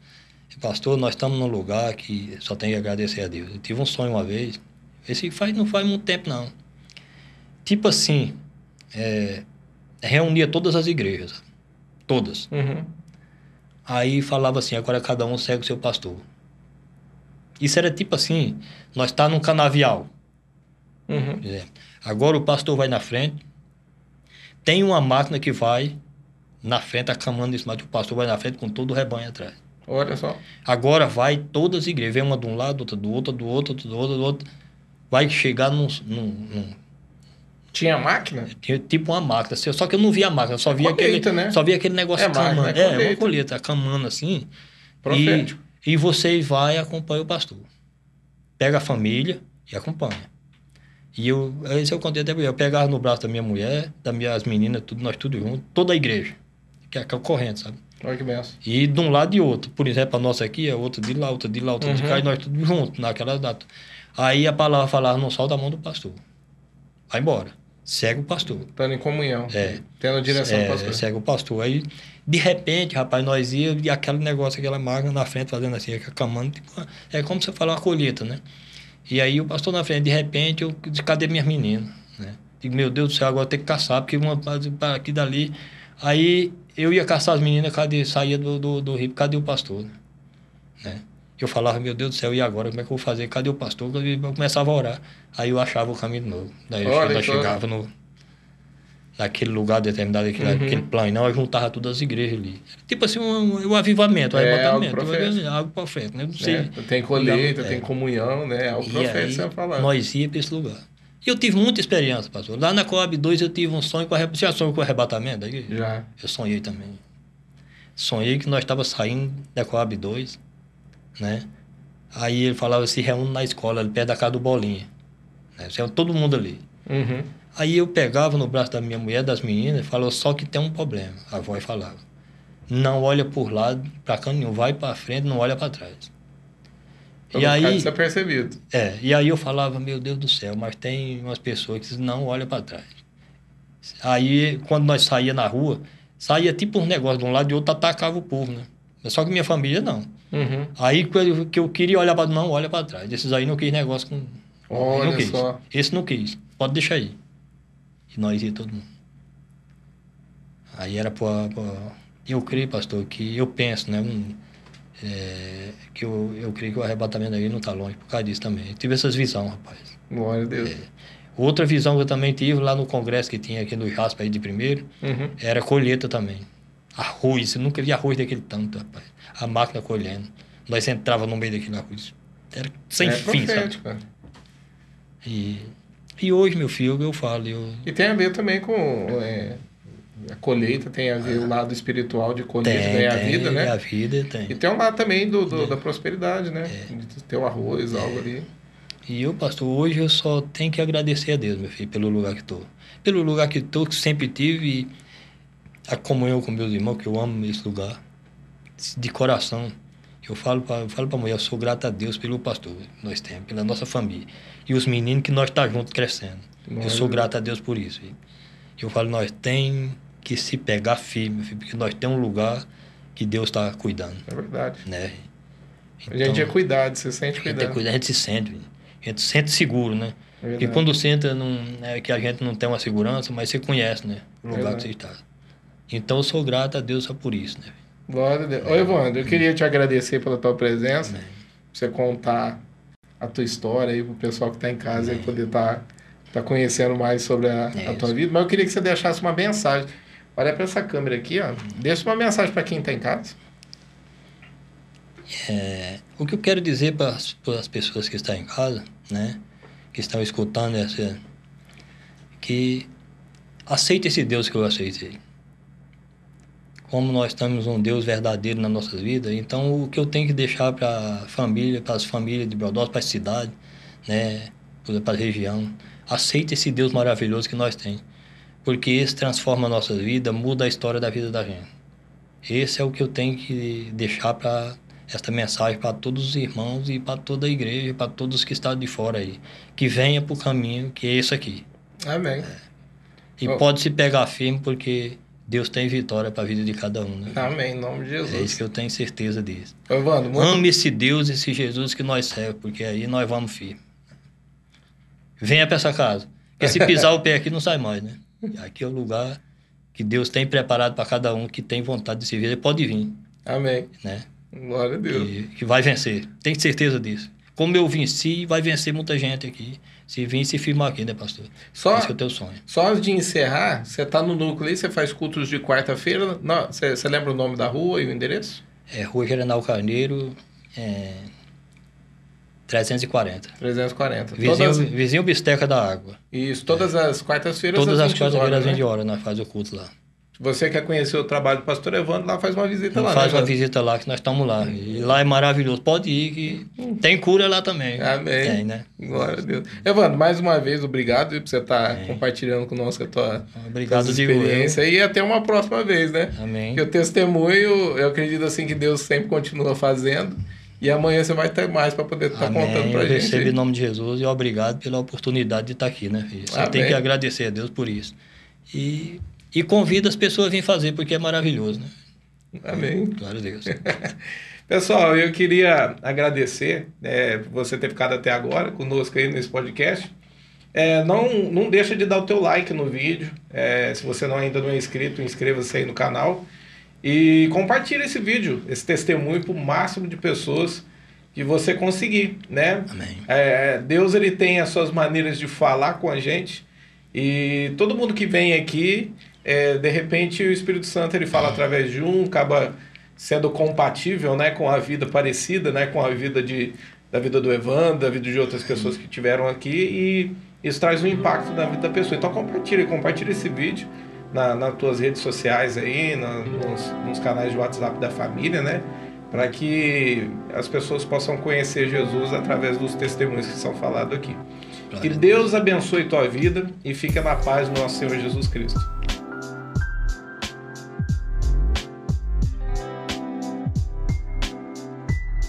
Pastor, nós estamos num lugar que só tem que agradecer a Deus. Eu tive um sonho uma vez, esse faz, não faz muito tempo não. Tipo assim, é, reunia todas as igrejas, sabe? todas. Uhum. Aí falava assim, agora cada um segue o seu pastor. Isso era tipo assim, nós tá num canavial. Uhum. por exemplo. Agora o pastor vai na frente, tem uma máquina que vai na frente, acamando isso, mas o pastor vai na frente com todo o rebanho atrás. Olha só. Agora vai todas as igrejas, vem uma de um lado, outra do outro, do outro, do outro, do outro. Vai chegar num, num, num- Tinha máquina? tinha tipo uma máquina, só que eu não via a máquina, só via Colheita, aquele, né? só via aquele negócio É máquina, camando. é É, uma colheita. colheita, camando assim. Profético. E, e você vai e acompanha o pastor. Pega a família e acompanha. E eu, esse eu contei até. Eu pegava no braço da minha mulher, das minhas meninas, tudo, nós tudo junto, toda a igreja. Que é aquela corrente, sabe? Olha que benção. E de um lado e outro. Por exemplo, a nossa aqui é outra de lá, outra de lá, outra de Uhum. cá, e nós tudo juntos naquela data. Aí a palavra falava, não solta a mão do pastor. Vai embora. Segue o pastor. Estando em comunhão. É. Tendo a direção É, do pastor. segue o pastor. Aí, de repente, rapaz, nós ia e aquele negócio, aquela máquina na frente, fazendo assim, acamando. Tipo, é como você falar uma colheita, né? E aí o pastor na frente, de repente, eu disse, cadê minhas meninas? Né? Digo, meu Deus do céu, agora tem que caçar, porque uma para aqui dali. Aí eu ia caçar as meninas, cadê? Saía do, do, do rio, cadê o pastor? Né? Eu falava, meu Deus do céu, e agora? Como é que eu vou fazer? Cadê o pastor? Eu começava a orar. Aí eu achava o caminho de novo. Daí eu Olha só. chegava no, naquele lugar determinado, aquele, Uhum. aquele plano, não, eu juntava todas as igrejas ali. Tipo assim, um, um avivamento, um É, arrebatamento, algo profético. algo profético, né? Não sei. Né? Tem colheita, É. tem comunhão, né? É o E profeta aí, que você vai falar. nós ia para esse lugar. E eu tive muita experiência, pastor. Lá na Coab 2 eu tive um sonho com arrebatamento. Você já sonhou com arrebatamento da igreja? Já. Eu sonhei também. Sonhei que nós estávamos saindo da Coab 2, né? Aí ele falava, se reúne na escola, ali perto da casa do Bolinha. Né? Reúne Todo mundo ali. Uhum. Aí eu pegava no braço da minha mulher, das meninas, e falava, só que tem um problema. A voz falava. Não olha por lado, pra canto nenhum. Vai pra frente, não olha pra trás. Pra e aí, desapercebido. é, e aí eu falava, meu Deus do céu, mas tem umas pessoas que não olham para trás. Aí, quando nós saía na rua, saía tipo um negócio de um lado e outro atacava o povo, né? Só que minha família não. Uhum. Aí que eu queria olhar para não, olha para trás. Esses aí não quis negócio com. Olha não quis. só. Esse não quis. Pode deixar aí. Nós ia todo mundo. Aí era para. Eu creio, pastor, que eu penso, né? Um, é, que eu, eu creio que o arrebatamento aí não está longe por causa disso também. Eu tive essas visões, rapaz. Glória a Deus. É. Outra visão que eu também tive lá no congresso que tinha aqui no Jaspa aí de primeiro, Uhum. era colheita também. Arroz, eu nunca vi arroz daquele tanto, rapaz. A máquina colhendo. Nós entrava no meio daquele arroz. Era sem é fim, sabe? cara. E, e hoje, meu filho, eu falo, eu E tem a ver também com é, a colheita, tem a ver o lado espiritual de colher, de ganhar tem, vida, né? A vida tem. E tem um lado também do, do- É. da prosperidade, né? De ter o arroz, algo ali. E eu, pastor, hoje eu só tenho que agradecer a Deus, meu filho, pelo lugar que estou. Pelo lugar que estou, que sempre tive a comunhão com meus irmãos, que eu amo esse lugar, de coração. Eu falo para eu falo a mulher, eu sou grato a Deus pelo pastor que nós temos, pela nossa família. E os meninos que nós estamos juntos crescendo. Eu sou grato a Deus por isso. filho. Eu falo, nós tem que se pegar firme, filho, porque nós temos um lugar que Deus está cuidando, É verdade. né? a gente é cuidado, você sente a gente, tem cuidado. cuidado, a gente se sente, filho. a gente se sente seguro, né? É verdade. quando entra num. É que a gente não tem uma segurança, mas você conhece, né? O lugar Verdade. que você está. Então eu sou grato a Deus só por isso, né? Glória a Deus. Ô, Evandro, eu queria te agradecer pela tua presença, Amém. você contar a tua história aí pro pessoal que tá em casa e poder tá, tá conhecendo mais sobre a, a tua vida. Mas eu queria que você deixasse uma mensagem. Olha para essa câmera aqui, ó. Deixa uma mensagem para quem tá em casa. É, o que eu quero dizer para as pessoas que estão em casa, né? Que estão escutando essa. Que aceite esse Deus que eu aceitei. Como nós temos um Deus verdadeiro nas nossas vidas, então o que eu tenho que deixar para a família, para as famílias de Brodós, para a cidade, né? Para a região, aceite esse Deus maravilhoso que nós temos. Porque esse transforma a nossa vida, muda a história da vida da gente. Esse é o que eu tenho que deixar para esta mensagem para todos os irmãos e para toda a igreja, para todos que estão de fora aí. Que venha para o caminho que é esse aqui. Amém. E Oh. pode se pegar firme porque Deus tem vitória para a vida de cada um. Né? Amém, em nome de É isso Jesus. que eu tenho certeza disso. Evandro, muito... Ame esse Deus, esse Jesus que nós servemos, porque aí nós vamos firme. Venha para essa casa. Porque se pisar o pé aqui não sai mais, né? E Aqui é o lugar que Deus tem preparado para cada um que tem vontade de servir. Ele pode vir, Amém. né? Glória a Deus. que, que vai vencer. Tenho certeza disso. Como eu venci, vai vencer muita gente aqui. Se vir, se firmar aqui, né, pastor? Só, Esse é o teu sonho. só antes de encerrar, você tá no núcleo aí, você faz cultos de quarta-feira. Você, você lembra o nome da rua e o endereço? É Rua General Carneiro, é, 340. 340. Vizinho, Todas, vizinho Bisteca da Água. isso, todas as quartas-feiras. Todas as 20 quartas-feiras, às 20 né? horas, nós faz o culto lá. Você quer conhecer o trabalho do pastor Evandro, lá faz uma visita lá. faz né, uma visita lá que nós estamos lá. E lá é maravilhoso. Pode ir, que tem cura lá também. Amém. Tem, né? Glória a Deus. Evandro, mais uma vez, obrigado por você estar É. compartilhando conosco a tua, Obrigado, tuas digo eu. e até uma próxima vez, né? Amém. O testemunho, eu acredito assim que Deus sempre continua fazendo e amanhã você vai ter mais para poder estar Amém. contando eu gente. recebo aí. em nome de Jesus e obrigado pela oportunidade de estar aqui, né, filho? Você Amém. tem que agradecer a Deus por isso. E, e convida as pessoas a vir fazer, porque é maravilhoso, né? Amém. Glória a Deus. Pessoal, eu queria agradecer né, você ter ficado até agora conosco aí nesse podcast. É, não, não deixa de dar o teu like no vídeo. É, se você não, ainda não é inscrito, inscreva-se aí no canal. E compartilhe esse vídeo, esse testemunho para o máximo de pessoas que você conseguir, né? Amém. É, Deus ele tem as suas maneiras de falar com a gente e todo mundo que vem aqui, é, de repente o Espírito Santo ele fala através de um, acaba sendo compatível, né, com a vida parecida, né, com a vida de da vida do Evandro, da vida de outras pessoas que tiveram aqui e isso traz um impacto na vida da pessoa. Então compartilha, compartilha esse vídeo na, nas tuas redes sociais aí, na- nos, nos canais de WhatsApp da família, né? Para que as pessoas possam conhecer Jesus através dos testemunhos que são falados aqui. Que Deus abençoe tua vida e fica na paz do nosso Senhor Jesus Cristo.